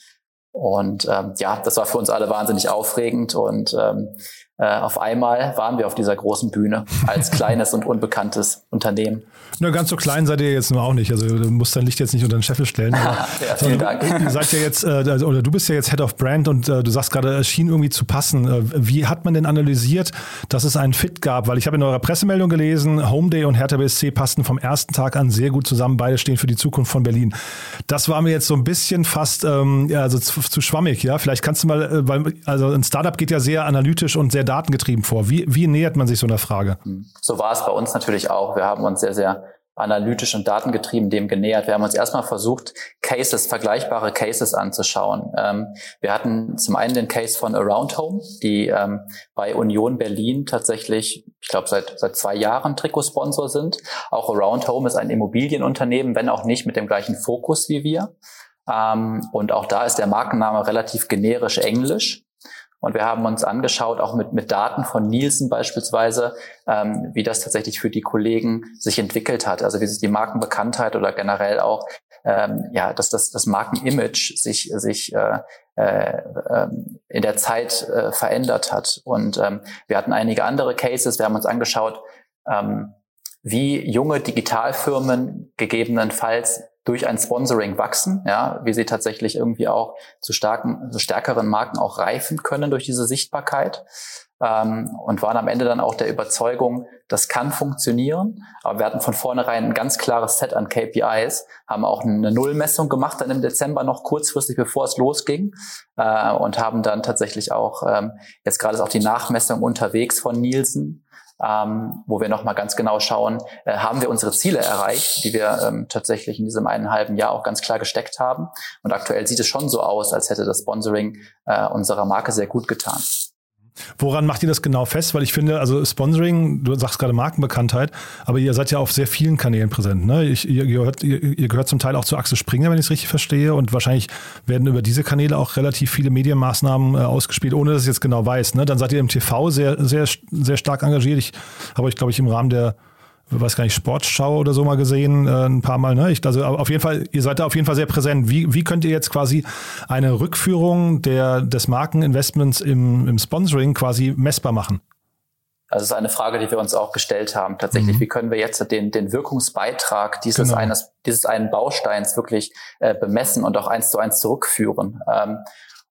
Und ähm, ja, das war für uns alle wahnsinnig aufregend und ähm, äh, auf einmal waren wir auf dieser großen Bühne als kleines und unbekanntes Unternehmen. Na, ganz so klein seid ihr jetzt nur auch nicht. Also du musst dein Licht jetzt nicht unter den Scheffel stellen. ja, vielen Dank. Ihr seid ja jetzt, äh, oder du bist ja jetzt Head of Brand und äh, du sagst gerade, es schien irgendwie zu passen. Äh, wie hat man denn analysiert, dass es einen Fit gab? Weil ich habe in eurer Pressemeldung gelesen, Homeday und Hertha BSC passten vom ersten Tag an sehr gut zusammen. Beide stehen für die Zukunft von Berlin. Das war mir jetzt so ein bisschen fast ähm, also zu, zu schwammig. Ja, vielleicht kannst du mal, äh, weil also ein Startup geht ja sehr analytisch und sehr datengetrieben vor. Wie, wie nähert man sich so einer Frage? So war es bei uns natürlich auch. Wir haben uns sehr, sehr analytisch und datengetrieben dem genähert. Wir haben uns erstmal versucht, Cases, vergleichbare Cases anzuschauen. Ähm, wir hatten zum einen den Case von Around Home, die ähm, bei Union Berlin tatsächlich, ich glaube, seit, seit zwei Jahren Trikotsponsor sind. Auch Around Home ist ein Immobilienunternehmen, wenn auch nicht mit dem gleichen Fokus wie wir. Ähm, und auch da ist der Markenname relativ generisch englisch. Und wir haben uns angeschaut, auch mit, mit Daten von Nielsen beispielsweise, ähm, wie das tatsächlich für die Kollegen sich entwickelt hat. Also wie sich die Markenbekanntheit oder generell auch ähm, ja, dass das, das Markenimage sich, sich äh, äh, ähm, in der Zeit äh, verändert hat. Und ähm, wir hatten einige andere Cases. Wir haben uns angeschaut, ähm, wie junge Digitalfirmen gegebenenfalls durch ein Sponsoring wachsen, ja, wie sie tatsächlich irgendwie auch zu starken, zu stärkeren Marken auch reifen können durch diese Sichtbarkeit. Ähm, und waren am Ende dann auch der Überzeugung, das kann funktionieren. Aber wir hatten von vornherein ein ganz klares Set an KPIs, haben auch eine Nullmessung gemacht dann im Dezember noch kurzfristig, bevor es losging äh, und haben dann tatsächlich auch, ähm, jetzt gerade ist auch die Nachmessung unterwegs von Nielsen, ähm, wo wir nochmal ganz genau schauen, äh, haben wir unsere Ziele erreicht, die wir ähm, tatsächlich in diesem einen halben Jahr auch ganz klar gesteckt haben. Und aktuell sieht es schon so aus, als hätte das Sponsoring äh, unserer Marke sehr gut getan. Woran macht ihr das genau fest? Weil ich finde, also Sponsoring, du sagst gerade Markenbekanntheit, aber ihr seid ja auf sehr vielen Kanälen präsent. Ne? Ich, ihr, gehört, ihr, ihr, gehört zum Teil auch zu Axel Springer, wenn ich es richtig verstehe. Und wahrscheinlich werden über diese Kanäle auch relativ viele Medienmaßnahmen äh, ausgespielt, ohne dass ich jetzt genau weiß. Ne? Dann seid ihr im TV sehr, sehr, sehr stark engagiert. Ich habe euch, glaube ich, im Rahmen der weiß gar nicht, Sportschau oder so mal gesehen, äh, ein paar Mal. Ne? Ich, also auf jeden Fall, ihr seid da auf jeden Fall sehr präsent. Wie, wie könnt ihr jetzt quasi eine Rückführung der, des Markeninvestments im, im Sponsoring quasi messbar machen? Also es ist eine Frage, die wir uns auch gestellt haben. Tatsächlich, mhm. wie können wir jetzt den, den Wirkungsbeitrag dieses genau. eines, dieses einen Bausteins wirklich äh, bemessen und auch eins zu eins zurückführen? Ähm,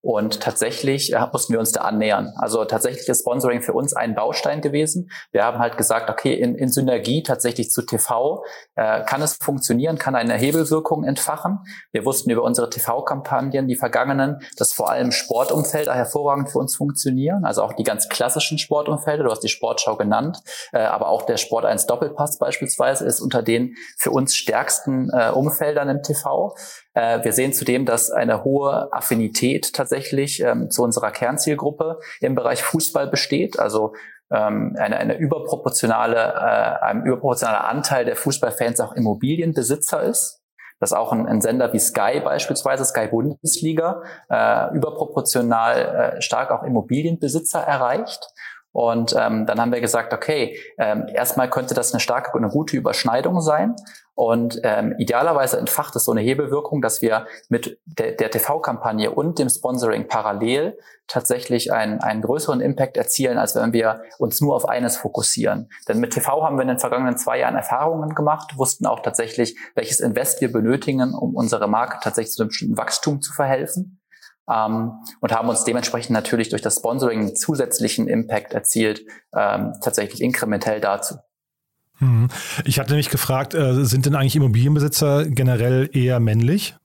und tatsächlich äh, mussten wir uns da annähern. Also tatsächlich ist Sponsoring für uns ein Baustein gewesen. Wir haben halt gesagt, okay, in, in Synergie tatsächlich zu TV äh, kann es funktionieren, kann eine Hebelwirkung entfachen. Wir wussten über unsere TV-Kampagnen, die vergangenen, dass vor allem Sportumfelder hervorragend für uns funktionieren. Also auch die ganz klassischen Sportumfelder. Du hast die Sportschau genannt, äh, aber auch der Sport 1 Doppelpass beispielsweise ist unter den für uns stärksten äh, Umfeldern im TV. Äh, wir sehen zudem, dass eine hohe Affinität tatsächlich ähm, zu unserer Kernzielgruppe im Bereich Fußball besteht. Also ähm, eine, eine überproportionale, äh, ein überproportionaler Anteil der Fußballfans auch Immobilienbesitzer ist dass auch ein, ein, Sender wie Sky beispielsweise, Sky Bundesliga, äh, überproportional äh, stark auch Immobilienbesitzer erreicht. Und ähm, dann haben wir gesagt, okay, ähm, erstmal könnte das eine starke, eine gute Überschneidung sein. Und ähm, idealerweise entfacht es so eine Hebelwirkung, dass wir mit de der TV-Kampagne und dem Sponsoring parallel tatsächlich einen, einen größeren Impact erzielen, als wenn wir uns nur auf eines fokussieren. Denn mit TV haben wir in den vergangenen zwei Jahren Erfahrungen gemacht, wussten auch tatsächlich, welches Invest wir benötigen, um unsere Marke tatsächlich zu einem bestimmten Wachstum zu verhelfen ähm, und haben uns dementsprechend natürlich durch das Sponsoring einen zusätzlichen Impact erzielt, ähm, tatsächlich inkrementell dazu. Mhm. Ich hatte mich gefragt, äh, sind denn eigentlich Immobilienbesitzer generell eher männlich?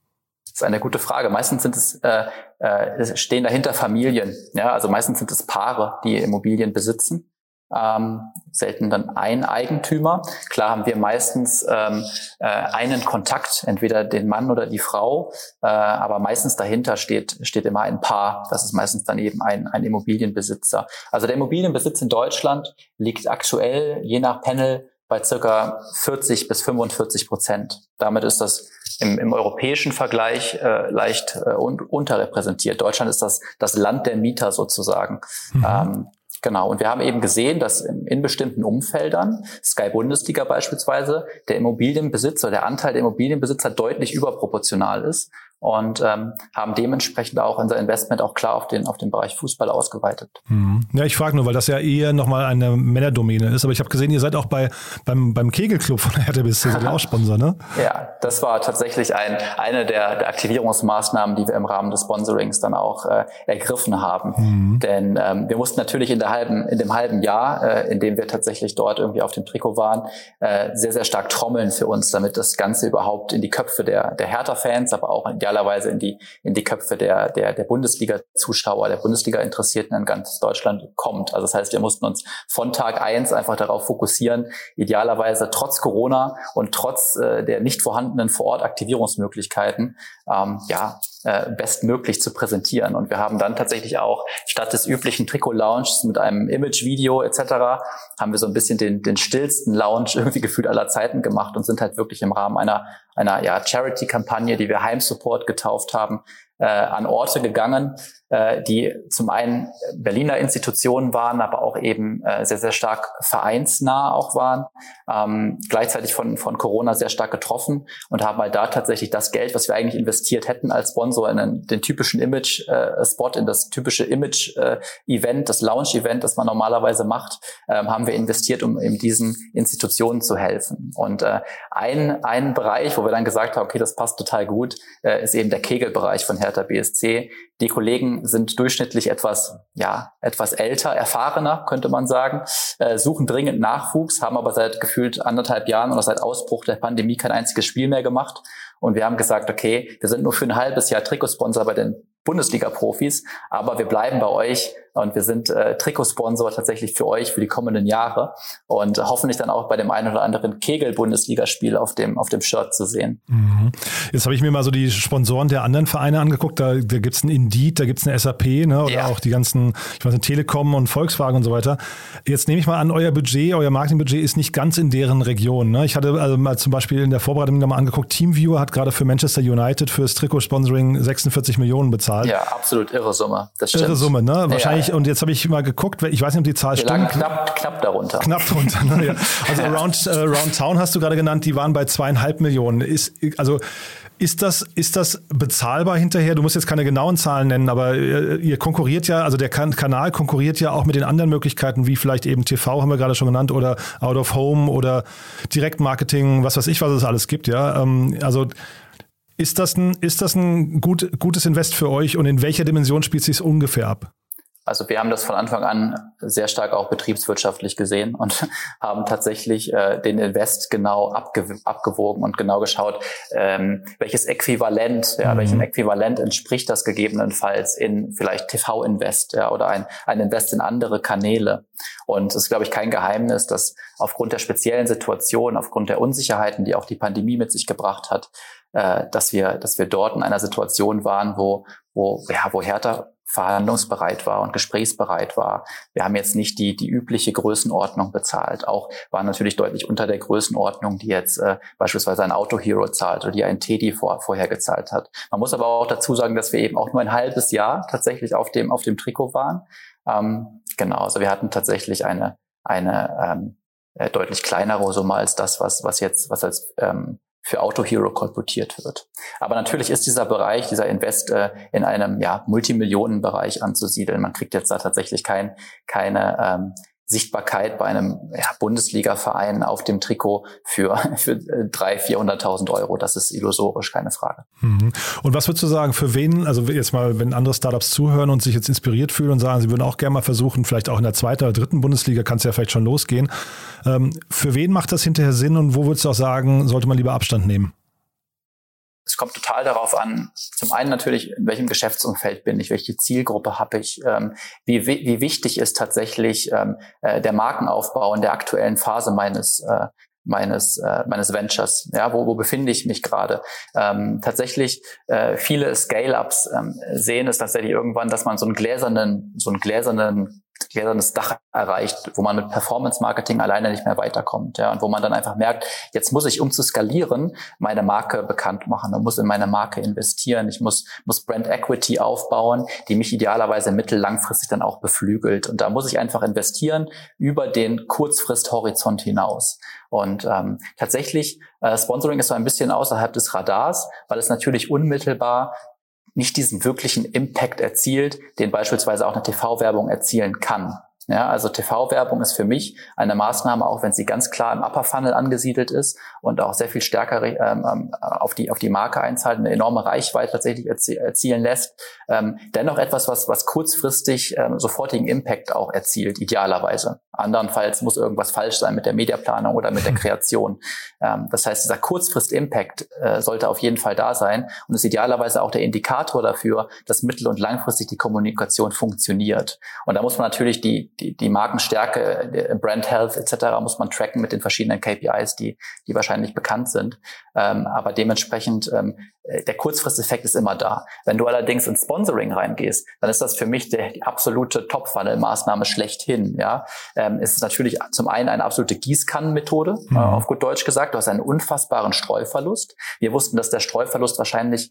Das ist eine gute Frage. Meistens sind es äh, äh, stehen dahinter Familien. Ja, also meistens sind es Paare, die Immobilien besitzen ähm, selten dann ein Eigentümer. Klar haben wir meistens ähm, äh, einen Kontakt, entweder den Mann oder die Frau, äh, aber meistens dahinter steht, steht immer ein Paar. Das ist meistens dann eben ein, ein Immobilienbesitzer. Also der Immobilienbesitz in Deutschland liegt aktuell je nach Panel bei circa 40 bis 45 Prozent. Damit ist das im, im europäischen Vergleich äh, leicht äh, un unterrepräsentiert. Deutschland ist das, das Land der Mieter sozusagen. Mhm. Ähm, Genau. Und wir haben eben gesehen, dass in, in bestimmten Umfeldern, Sky Bundesliga beispielsweise, der Immobilienbesitzer, der Anteil der Immobilienbesitzer deutlich überproportional ist und ähm, haben dementsprechend auch unser Investment auch klar auf den, auf den Bereich Fußball ausgeweitet. Mhm. Ja, ich frage nur, weil das ja eher nochmal eine Männerdomäne ist, aber ich habe gesehen, ihr seid auch bei, beim, beim Kegelclub von der Hertha BSC, seid ihr auch Sponsor, ne? Ja, das war tatsächlich ein, eine der, der Aktivierungsmaßnahmen, die wir im Rahmen des Sponsorings dann auch äh, ergriffen haben. Mhm. Denn ähm, wir mussten natürlich in, der halben, in dem halben Jahr, äh, in dem wir tatsächlich dort irgendwie auf dem Trikot waren, äh, sehr, sehr stark trommeln für uns, damit das Ganze überhaupt in die Köpfe der, der Hertha-Fans, aber auch in idealerweise in die, in die Köpfe der, der, der Bundesliga-Zuschauer, der Bundesliga-Interessierten in ganz Deutschland kommt. Also das heißt, wir mussten uns von Tag eins einfach darauf fokussieren, idealerweise trotz Corona und trotz äh, der nicht vorhandenen Vor-Ort-Aktivierungsmöglichkeiten, ähm, ja, äh, bestmöglich zu präsentieren. Und wir haben dann tatsächlich auch statt des üblichen Trikot-Lounges mit einem Image-Video etc. haben wir so ein bisschen den, den stillsten Lounge irgendwie gefühlt aller Zeiten gemacht und sind halt wirklich im Rahmen einer, einer ja, Charity-Kampagne, die wir Heimsupport getauft haben, äh, an Orte gegangen, äh, die zum einen Berliner Institutionen waren, aber auch eben äh, sehr, sehr stark vereinsnah auch waren, ähm, gleichzeitig von, von Corona sehr stark getroffen und haben halt da tatsächlich das Geld, was wir eigentlich investiert hätten als Sponsor in den, den typischen Image-Spot, äh, in das typische Image-Event, äh, das Lounge-Event, das man normalerweise macht, ähm, haben wir investiert, um eben diesen Institutionen zu helfen. Und äh, ein, ein Bereich, wo wir dann gesagt haben, okay, das passt total gut, äh, ist eben der Kegelbereich von Hertha BSC. Die Kollegen sind durchschnittlich etwas, ja, etwas älter, erfahrener, könnte man sagen, äh, suchen dringend Nachwuchs, haben aber seit gefühlt anderthalb Jahren oder seit Ausbruch der Pandemie kein einziges Spiel mehr gemacht. Und wir haben gesagt, okay, wir sind nur für ein halbes Jahr Trikotsponsor bei den Bundesliga-Profis, aber wir bleiben bei euch und wir sind äh, Trikotsponsor tatsächlich für euch für die kommenden Jahre und hoffentlich dann auch bei dem einen oder anderen Kegel-Bundesligaspiel auf dem, auf dem Shirt zu sehen. Mhm. Jetzt habe ich mir mal so die Sponsoren der anderen Vereine angeguckt. Da, da gibt es ein Indeed, da gibt es eine SAP ne? oder ja. auch die ganzen, ich weiß nicht, Telekom und Volkswagen und so weiter. Jetzt nehme ich mal an, euer Budget, euer Marketingbudget ist nicht ganz in deren Region. Ne? Ich hatte also mal zum Beispiel in der Vorbereitung nochmal angeguckt, Teamviewer hat gerade für Manchester United fürs Trikotsponsoring 46 Millionen bezahlt. Ja, absolut irre Summe. Das stimmt. Irre Summe, ne? Wahrscheinlich ich, und jetzt habe ich mal geguckt, ich weiß nicht, ob die Zahl stimmt. Knapp, knapp darunter. Knapp darunter. Ne? Ja. Also Around, äh, Around Town hast du gerade genannt, die waren bei zweieinhalb Millionen. Ist, also ist das, ist das bezahlbar hinterher? Du musst jetzt keine genauen Zahlen nennen, aber äh, ihr konkurriert ja, also der kan Kanal konkurriert ja auch mit den anderen Möglichkeiten, wie vielleicht eben TV, haben wir gerade schon genannt, oder Out of Home oder Direktmarketing, was weiß ich, was es alles gibt, ja. Ähm, also ist das ein, ist das ein gut, gutes Invest für euch und in welcher Dimension spielt es sich ungefähr ab? Also wir haben das von Anfang an sehr stark auch betriebswirtschaftlich gesehen und haben tatsächlich äh, den Invest genau abge abgewogen und genau geschaut, ähm, welches Äquivalent, ja, mhm. welchem Äquivalent entspricht das gegebenenfalls in vielleicht TV-Invest ja, oder ein, ein Invest in andere Kanäle. Und es ist, glaube ich, kein Geheimnis, dass aufgrund der speziellen Situation, aufgrund der Unsicherheiten, die auch die Pandemie mit sich gebracht hat, äh, dass wir, dass wir dort in einer Situation waren, wo, wo, ja, wo Hertha verhandlungsbereit war und gesprächsbereit war. Wir haben jetzt nicht die, die übliche Größenordnung bezahlt. Auch war natürlich deutlich unter der Größenordnung, die jetzt äh, beispielsweise ein Auto Hero zahlt oder die ein Teddy vor, vorher gezahlt hat. Man muss aber auch dazu sagen, dass wir eben auch nur ein halbes Jahr tatsächlich auf dem, auf dem Trikot waren. Ähm, genau, also wir hatten tatsächlich eine, eine ähm, äh, deutlich kleinere Summe als das, was, was jetzt, was als ähm, für Auto Hero kolportiert wird. Aber natürlich ist dieser Bereich, dieser Invest äh, in einem ja, Multimillionenbereich anzusiedeln. Man kriegt jetzt da tatsächlich kein, keine ähm, Sichtbarkeit bei einem ja, Bundesliga-Verein auf dem Trikot für, für 300.000, 400.000 Euro. Das ist illusorisch, keine Frage. Mhm. Und was würdest du sagen, für wen, also jetzt mal, wenn andere Startups zuhören und sich jetzt inspiriert fühlen und sagen, sie würden auch gerne mal versuchen, vielleicht auch in der zweiten oder dritten Bundesliga kann es ja vielleicht schon losgehen. Ähm, für wen macht das hinterher Sinn und wo würdest du auch sagen, sollte man lieber Abstand nehmen? Es kommt total darauf an, zum einen natürlich, in welchem Geschäftsumfeld bin ich, welche Zielgruppe habe ich, ähm, wie, wie wichtig ist tatsächlich ähm, äh, der Markenaufbau in der aktuellen Phase meines äh, meines äh, meines Ventures. Ja, wo, wo befinde ich mich gerade? Ähm, tatsächlich äh, viele Scale-ups ähm, sehen es tatsächlich irgendwann, dass man so einen gläsernen so einen gläsernen gläsernes Dach erreicht, wo man mit Performance-Marketing alleine nicht mehr weiterkommt. Ja, und wo man dann einfach merkt, jetzt muss ich, um zu skalieren, meine Marke bekannt machen. Man muss in meine Marke investieren. Ich muss, muss Brand Equity aufbauen, die mich idealerweise mittellangfristig dann auch beflügelt. Und da muss ich einfach investieren über den Kurzfristhorizont hinaus. Und ähm, tatsächlich, äh, Sponsoring ist so ein bisschen außerhalb des Radars, weil es natürlich unmittelbar nicht diesen wirklichen Impact erzielt, den beispielsweise auch eine TV-Werbung erzielen kann. Ja, also TV-Werbung ist für mich eine Maßnahme, auch wenn sie ganz klar im Upper Funnel angesiedelt ist und auch sehr viel stärker ähm, ähm, auf die auf die Marke einzahlt, eine enorme Reichweite tatsächlich erzie erzielen lässt. Ähm, dennoch etwas, was was kurzfristig ähm, sofortigen Impact auch erzielt, idealerweise. Andernfalls muss irgendwas falsch sein mit der Mediaplanung oder mit der Kreation. Ähm, das heißt, dieser Kurzfrist-Impact äh, sollte auf jeden Fall da sein und ist idealerweise auch der Indikator dafür, dass mittel- und langfristig die Kommunikation funktioniert. Und da muss man natürlich die die, die Markenstärke, Brand Health etc. muss man tracken mit den verschiedenen KPIs, die, die wahrscheinlich bekannt sind. Ähm, aber dementsprechend, ähm, äh, der Kurzfristeffekt ist immer da. Wenn du allerdings ins Sponsoring reingehst, dann ist das für mich der, die absolute Top-Funnel-Maßnahme schlechthin. Ja, ähm, es ist natürlich zum einen eine absolute Gießkannenmethode, mhm. äh, auf gut Deutsch gesagt. Du hast einen unfassbaren Streuverlust. Wir wussten, dass der Streuverlust wahrscheinlich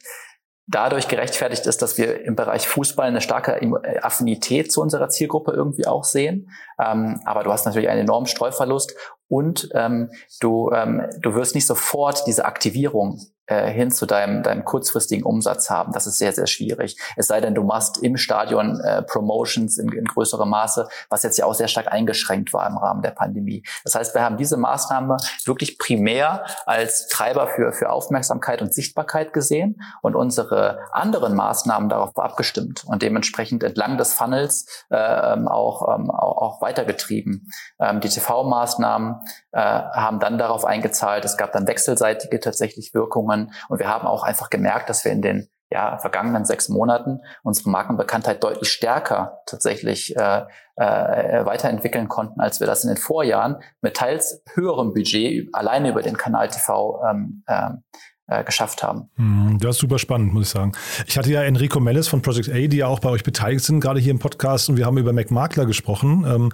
dadurch gerechtfertigt ist, dass wir im Bereich Fußball eine starke äh, Affinität zu unserer Zielgruppe irgendwie auch sehen. Ähm, aber du hast natürlich einen enormen Streuverlust und ähm, du, ähm, du wirst nicht sofort diese Aktivierung äh, hin zu deinem, deinem kurzfristigen Umsatz haben. Das ist sehr, sehr schwierig. Es sei denn, du machst im Stadion äh, Promotions in, in größerem Maße, was jetzt ja auch sehr stark eingeschränkt war im Rahmen der Pandemie. Das heißt, wir haben diese Maßnahme wirklich primär als Treiber für, für Aufmerksamkeit und Sichtbarkeit gesehen und unsere anderen Maßnahmen darauf abgestimmt und dementsprechend entlang des Funnels äh, auch, ähm, auch, auch weitergetrieben. Ähm, die TV-Maßnahmen äh, haben dann darauf eingezahlt. Es gab dann wechselseitige tatsächlich Wirkungen und wir haben auch einfach gemerkt, dass wir in den ja, vergangenen sechs Monaten unsere Markenbekanntheit deutlich stärker tatsächlich äh, äh, weiterentwickeln konnten, als wir das in den Vorjahren mit teils höherem Budget alleine über den Kanal TV ähm, ähm, äh, geschafft haben. Hm, das ist super spannend, muss ich sagen. Ich hatte ja Enrico Mellis von Project A, die ja auch bei euch beteiligt sind, gerade hier im Podcast, und wir haben über McMakler gesprochen. Ähm,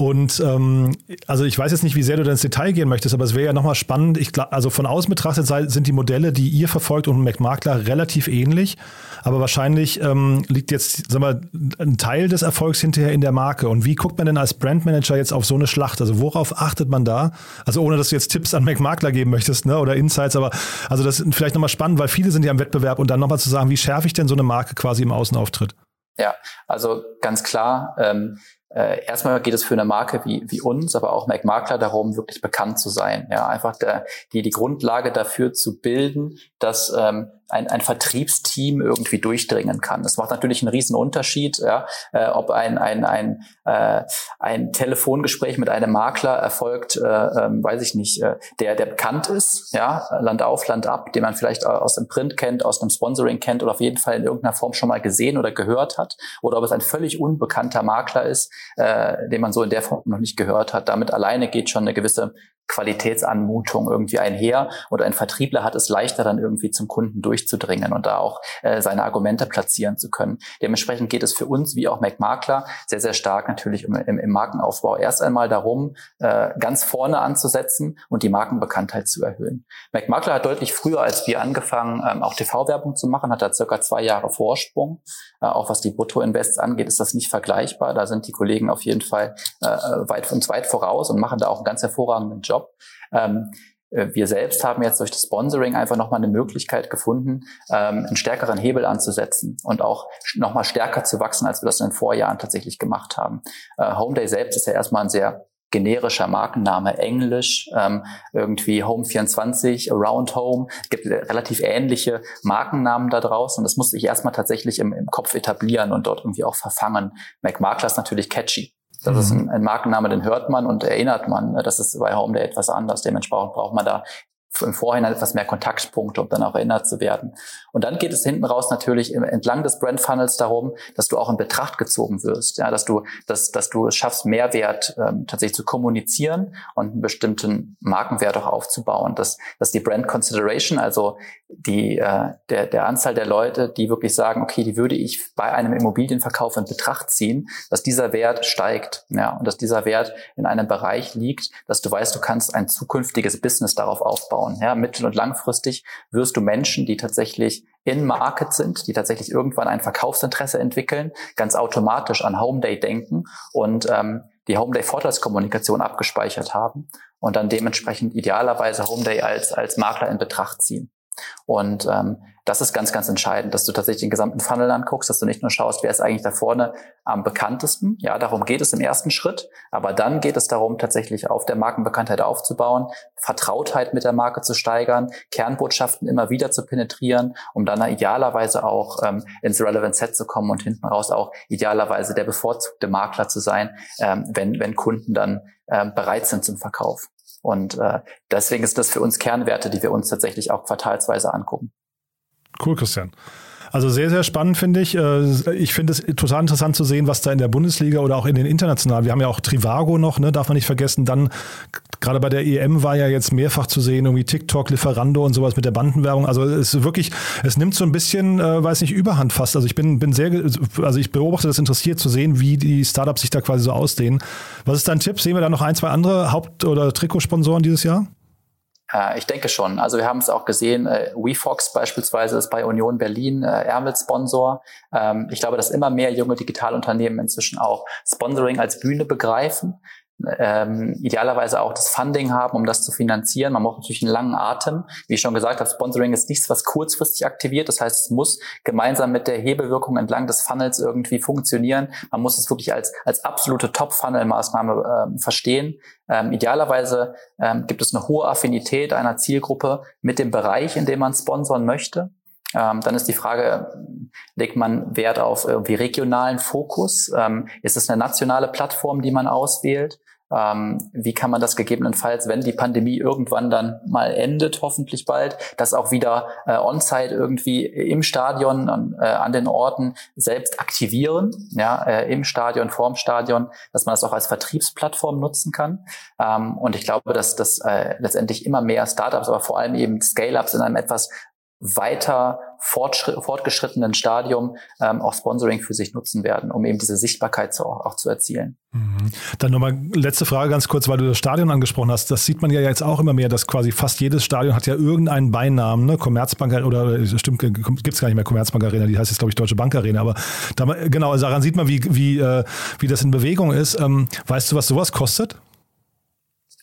Und ähm, also ich weiß jetzt nicht, wie sehr du ins Detail gehen möchtest, aber es wäre ja nochmal spannend. Ich, also von außen betrachtet sind die Modelle, die ihr verfolgt und McMakler relativ ähnlich. Aber wahrscheinlich ähm, liegt jetzt, sag mal, ein Teil des Erfolgs hinterher in der Marke. Und wie guckt man denn als Brandmanager jetzt auf so eine Schlacht? Also worauf achtet man da? Also ohne, dass du jetzt Tipps an McMakler geben möchtest, ne? Oder Insights, aber also das ist vielleicht nochmal spannend, weil viele sind ja im Wettbewerb und dann nochmal zu sagen, wie schärfe ich denn so eine Marke quasi im Außenauftritt? Ja, also ganz klar, ähm, äh, erstmal geht es für eine Marke wie, wie uns, aber auch McMakler darum, wirklich bekannt zu sein. Ja, einfach der, die, die Grundlage dafür zu bilden, dass ähm, ein, ein Vertriebsteam irgendwie durchdringen kann. Das macht natürlich einen riesen Unterschied, ja, äh, ob ein, ein, ein, äh, ein Telefongespräch mit einem Makler erfolgt, äh, äh, weiß ich nicht, äh, der, der bekannt ist, ja, Land auf, Land ab, den man vielleicht aus dem Print kennt, aus einem Sponsoring kennt oder auf jeden Fall in irgendeiner Form schon mal gesehen oder gehört hat, oder ob es ein völlig unbekannter Makler ist, äh, den man so in der Form noch nicht gehört hat. Damit alleine geht schon eine gewisse Qualitätsanmutung irgendwie einher und ein Vertriebler hat es leichter dann irgendwie zum Kunden durchzudringen und da auch äh, seine Argumente platzieren zu können. Dementsprechend geht es für uns wie auch McMakler sehr, sehr stark natürlich im, im, im Markenaufbau erst einmal darum, äh, ganz vorne anzusetzen und die Markenbekanntheit zu erhöhen. McMakler hat deutlich früher als wir angefangen, ähm, auch TV-Werbung zu machen, hat da circa zwei Jahre Vorsprung. Äh, auch was die Bruttoinvests angeht, ist das nicht vergleichbar. Da sind die Kollegen auf jeden Fall äh, weit uns weit voraus und machen da auch einen ganz hervorragenden Job. Job. Ähm, äh, wir selbst haben jetzt durch das Sponsoring einfach nochmal eine Möglichkeit gefunden, ähm, einen stärkeren Hebel anzusetzen und auch nochmal stärker zu wachsen, als wir das in den Vorjahren tatsächlich gemacht haben. Äh, Homeday selbst ist ja erstmal ein sehr generischer Markenname, Englisch, ähm, irgendwie Home24, Around Home, es gibt relativ ähnliche Markennamen da draußen und das musste ich erstmal tatsächlich im, im Kopf etablieren und dort irgendwie auch verfangen. McMakler ist natürlich catchy. Das mhm. ist ein, ein, Markenname, den hört man und erinnert man. Das ist bei Home Day etwas anders. Dementsprechend braucht man da im Vorhinein etwas mehr Kontaktpunkte, um dann auch erinnert zu werden. Und dann geht es hinten raus natürlich entlang des Brand Funnels darum, dass du auch in Betracht gezogen wirst, ja, dass du, dass, dass du es schaffst, Mehrwert ähm, tatsächlich zu kommunizieren und einen bestimmten Markenwert auch aufzubauen, dass, dass die Brand Consideration, also die, äh, der, der Anzahl der Leute, die wirklich sagen, okay, die würde ich bei einem Immobilienverkauf in Betracht ziehen, dass dieser Wert steigt, ja, und dass dieser Wert in einem Bereich liegt, dass du weißt, du kannst ein zukünftiges Business darauf aufbauen. Ja, mittel- und langfristig wirst du Menschen, die tatsächlich in Market sind, die tatsächlich irgendwann ein Verkaufsinteresse entwickeln, ganz automatisch an Home Day denken und ähm, die Home Day Vorteilskommunikation abgespeichert haben und dann dementsprechend idealerweise Home Day als, als Makler in Betracht ziehen. Und ähm, das ist ganz, ganz entscheidend, dass du tatsächlich den gesamten Funnel anguckst, dass du nicht nur schaust, wer ist eigentlich da vorne am bekanntesten. Ja, darum geht es im ersten Schritt. Aber dann geht es darum, tatsächlich auf der Markenbekanntheit aufzubauen, Vertrautheit mit der Marke zu steigern, Kernbotschaften immer wieder zu penetrieren, um dann idealerweise auch ähm, ins Relevant Set zu kommen und hinten raus auch idealerweise der bevorzugte Makler zu sein, ähm, wenn, wenn Kunden dann ähm, bereit sind zum Verkauf. Und äh, deswegen ist das für uns Kernwerte, die wir uns tatsächlich auch quartalsweise angucken. Cool, Christian. Also sehr, sehr spannend finde ich. Äh, ich finde es total interessant zu sehen, was da in der Bundesliga oder auch in den internationalen, wir haben ja auch Trivago noch, ne, darf man nicht vergessen. Dann, gerade bei der EM war ja jetzt mehrfach zu sehen, irgendwie TikTok, Lieferando und sowas mit der Bandenwerbung. Also es ist wirklich, es nimmt so ein bisschen, äh, weiß nicht, Überhand fast. Also ich bin, bin sehr, also ich beobachte das interessiert zu sehen, wie die Startups sich da quasi so ausdehnen. Was ist dein Tipp? Sehen wir da noch ein, zwei andere Haupt- oder Trikotsponsoren dieses Jahr? Äh, ich denke schon. Also wir haben es auch gesehen, äh, WeFox beispielsweise ist bei Union Berlin äh, Ärmelsponsor. Ähm, ich glaube, dass immer mehr junge Digitalunternehmen inzwischen auch Sponsoring als Bühne begreifen ähm, idealerweise auch das Funding haben, um das zu finanzieren. Man braucht natürlich einen langen Atem. Wie ich schon gesagt habe, Sponsoring ist nichts, was kurzfristig aktiviert. Das heißt, es muss gemeinsam mit der Hebelwirkung entlang des Funnels irgendwie funktionieren. Man muss es wirklich als, als absolute Top-Funnel-Maßnahme äh, verstehen. Ähm, idealerweise ähm, gibt es eine hohe Affinität einer Zielgruppe mit dem Bereich, in dem man sponsoren möchte. Ähm, dann ist die Frage, legt man Wert auf irgendwie regionalen Fokus? Ähm, ist es eine nationale Plattform, die man auswählt? Ähm, wie kann man das gegebenenfalls, wenn die Pandemie irgendwann dann mal endet, hoffentlich bald, das auch wieder äh, on-site irgendwie im Stadion, äh, an den Orten selbst aktivieren, ja, äh, im Stadion, vorm Stadion, dass man das auch als Vertriebsplattform nutzen kann. Ähm, und ich glaube, dass das äh, letztendlich immer mehr Startups, aber vor allem eben Scale-Ups in einem etwas weiter fortgeschrittenen Stadium ähm, auch Sponsoring für sich nutzen werden, um eben diese Sichtbarkeit zu, auch, zu erzielen. Mhm. Dann nochmal letzte Frage ganz kurz, weil du das Stadion angesprochen hast. Das sieht man ja jetzt auch immer mehr, dass quasi fast jedes Stadion hat ja irgendeinen Beinamen, ne? Commerzbank oder stimmt, gibt es gar nicht mehr Commerzbank Arena, die heißt jetzt glaube ich Deutsche Bank Arena, aber da, genau, also daran sieht man, wie, wie, äh, wie das in Bewegung ist. Ähm, weißt du, was sowas kostet?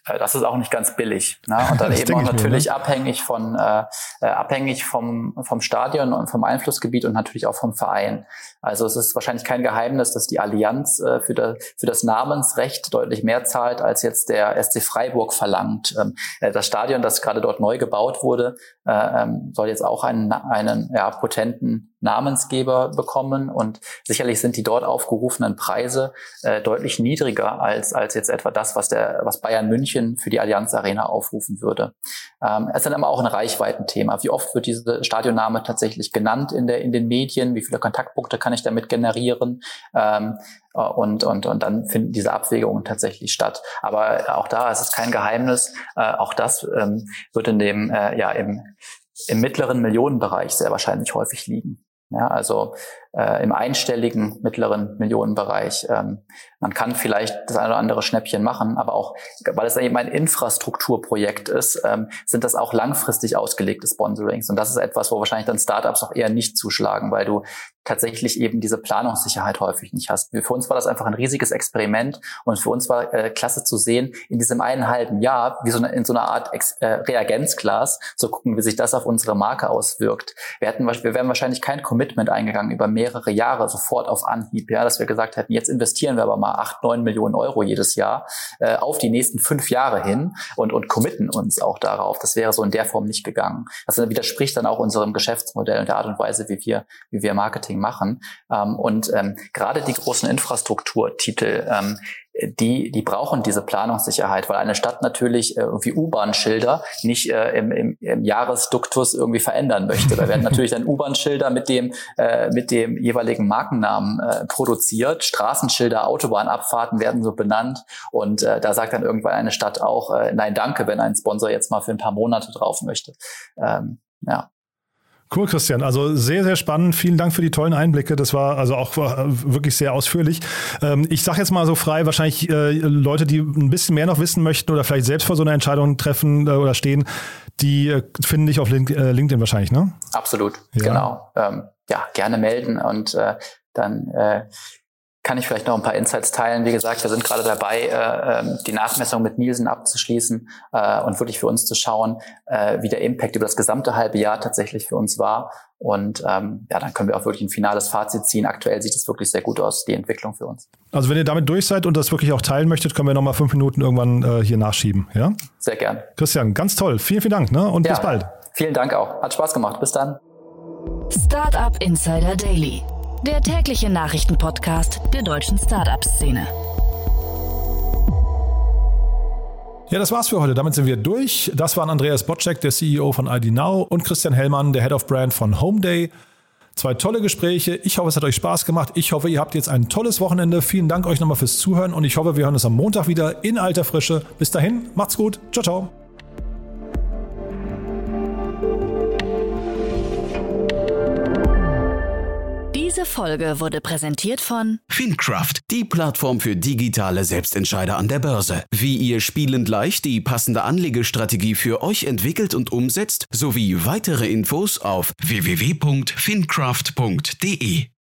Äh, das ist auch nicht ganz billig. Ne? Und dann eben auch natürlich mir, ne? abhängig von äh, äh, abhängig vom vom Stadion und vom Einflussgebiet und natürlich auch vom Verein. Also es ist wahrscheinlich kein Geheimnis, dass die Allianz äh, für, das, für das Namensrecht deutlich mehr zahlt, als jetzt der SC Freiburg verlangt. Ähm, äh, das Stadion, das gerade dort neu gebaut wurde, äh, ähm, soll jetzt auch einen, einen ja, potenten Namensgeber bekommen und sicherlich sind die dort aufgerufenen Preise äh, deutlich niedriger als als jetzt etwa das, was der was Bayern München für die Allianz Arena aufrufen würde. Ähm, es ist dann aber auch ein Reichweitenthema. Wie oft wird diese Stadionname tatsächlich genannt in der in den Medien? Wie viele Kontaktpunkte kann ich damit generieren? Ähm, äh, und, und, und dann finden diese Abwägungen tatsächlich statt. Aber auch da ist es kein Geheimnis. Äh, auch das ähm, wird in dem, äh, ja, im, im mittleren Millionenbereich sehr wahrscheinlich häufig liegen. Ja, also äh, im einstelligen mittleren Millionenbereich. Ähm, man kann vielleicht das eine oder andere Schnäppchen machen, aber auch, weil es eben ein Infrastrukturprojekt ist, ähm, sind das auch langfristig ausgelegte Sponsorings. Und das ist etwas, wo wahrscheinlich dann Startups auch eher nicht zuschlagen, weil du tatsächlich eben diese Planungssicherheit häufig nicht hast. Für uns war das einfach ein riesiges Experiment und für uns war äh, klasse zu sehen, in diesem einen halben Jahr, wie so eine, in so einer Art Ex äh, Reagenzglas, zu gucken, wie sich das auf unsere Marke auswirkt. Wir hätten, wir wären wahrscheinlich kein Commitment eingegangen über mehrere Jahre sofort auf Anhieb, ja, dass wir gesagt hätten, jetzt investieren wir aber mal acht, neun Millionen Euro jedes Jahr äh, auf die nächsten fünf Jahre hin und, und committen uns auch darauf. Das wäre so in der Form nicht gegangen. Das widerspricht dann auch unserem Geschäftsmodell und der Art und Weise, wie wir, wie wir Marketing Marketing machen. Ähm, und ähm, gerade die großen Infrastrukturtitel, ähm, die, die brauchen diese Planungssicherheit, weil eine Stadt natürlich äh, irgendwie U-Bahn-Schilder nicht äh, im, im, im Jahresduktus irgendwie verändern möchte. Da werden natürlich dann U-Bahn-Schilder mit dem, äh, mit dem jeweiligen Markennamen äh, produziert. Straßenschilder, Autobahnabfahrten werden so benannt. Und äh, da sagt dann irgendwann eine Stadt auch, äh, nein, danke, wenn ein Sponsor jetzt mal für ein paar Monate drauf möchte. Ähm, ja. Cool, Christian. Also sehr, sehr spannend. Vielen Dank für die tollen Einblicke. Das war also auch äh, wirklich sehr ausführlich. Ähm, ich sage jetzt mal so frei, wahrscheinlich äh, Leute, die ein bisschen mehr noch wissen möchten oder vielleicht selbst vor so einer Entscheidung treffen äh, oder stehen, die finden dich auf LinkedIn wahrscheinlich, ne? Absolut, ja. genau. Ähm, ja, gerne melden und äh, dann äh, kann ich vielleicht noch ein paar Insights teilen. Wie gesagt, wir sind gerade dabei, äh, ähm, die Nachmessung mit Nielsen abzuschließen äh, und wirklich für uns zu schauen, äh, wie der Impact über das gesamte halbe Jahr tatsächlich für uns war. Und ähm, ja, dann können wir auch wirklich ein finales Fazit ziehen. Aktuell sieht es wirklich sehr gut aus, die Entwicklung für uns. Also wenn ihr damit durch seid und das wirklich auch teilen möchtet, können wir nochmal fünf Minuten irgendwann äh, hier nachschieben. Ja? Sehr gern. Christian, ganz toll. Vielen, vielen Dank ne? und ja, bis bald. Vielen Dank auch. Hat Spaß gemacht. Bis dann. Startup Insider Daily der tägliche Nachrichtenpodcast der deutschen Startup-Szene. Ja, das war's für heute. Damit sind wir durch. Das waren Andreas Botczek, der CEO von ID Now und Christian Hellmann, der Head of Brand von Homeday. Zwei tolle Gespräche. Ich hoffe, es hat euch Spaß gemacht. Ich hoffe, ihr habt jetzt ein tolles Wochenende. Vielen Dank euch nochmal fürs Zuhören und ich hoffe, wir hören uns am Montag wieder in alter Frische. Bis dahin, macht's gut. Ciao, ciao. Diese Folge wurde präsentiert von Fincraft, die Plattform für digitale Selbstentscheider an der Börse. Wie ihr spielend leicht die passende Anlegestrategie für euch entwickelt und umsetzt, sowie weitere Infos auf www.fincraft.de.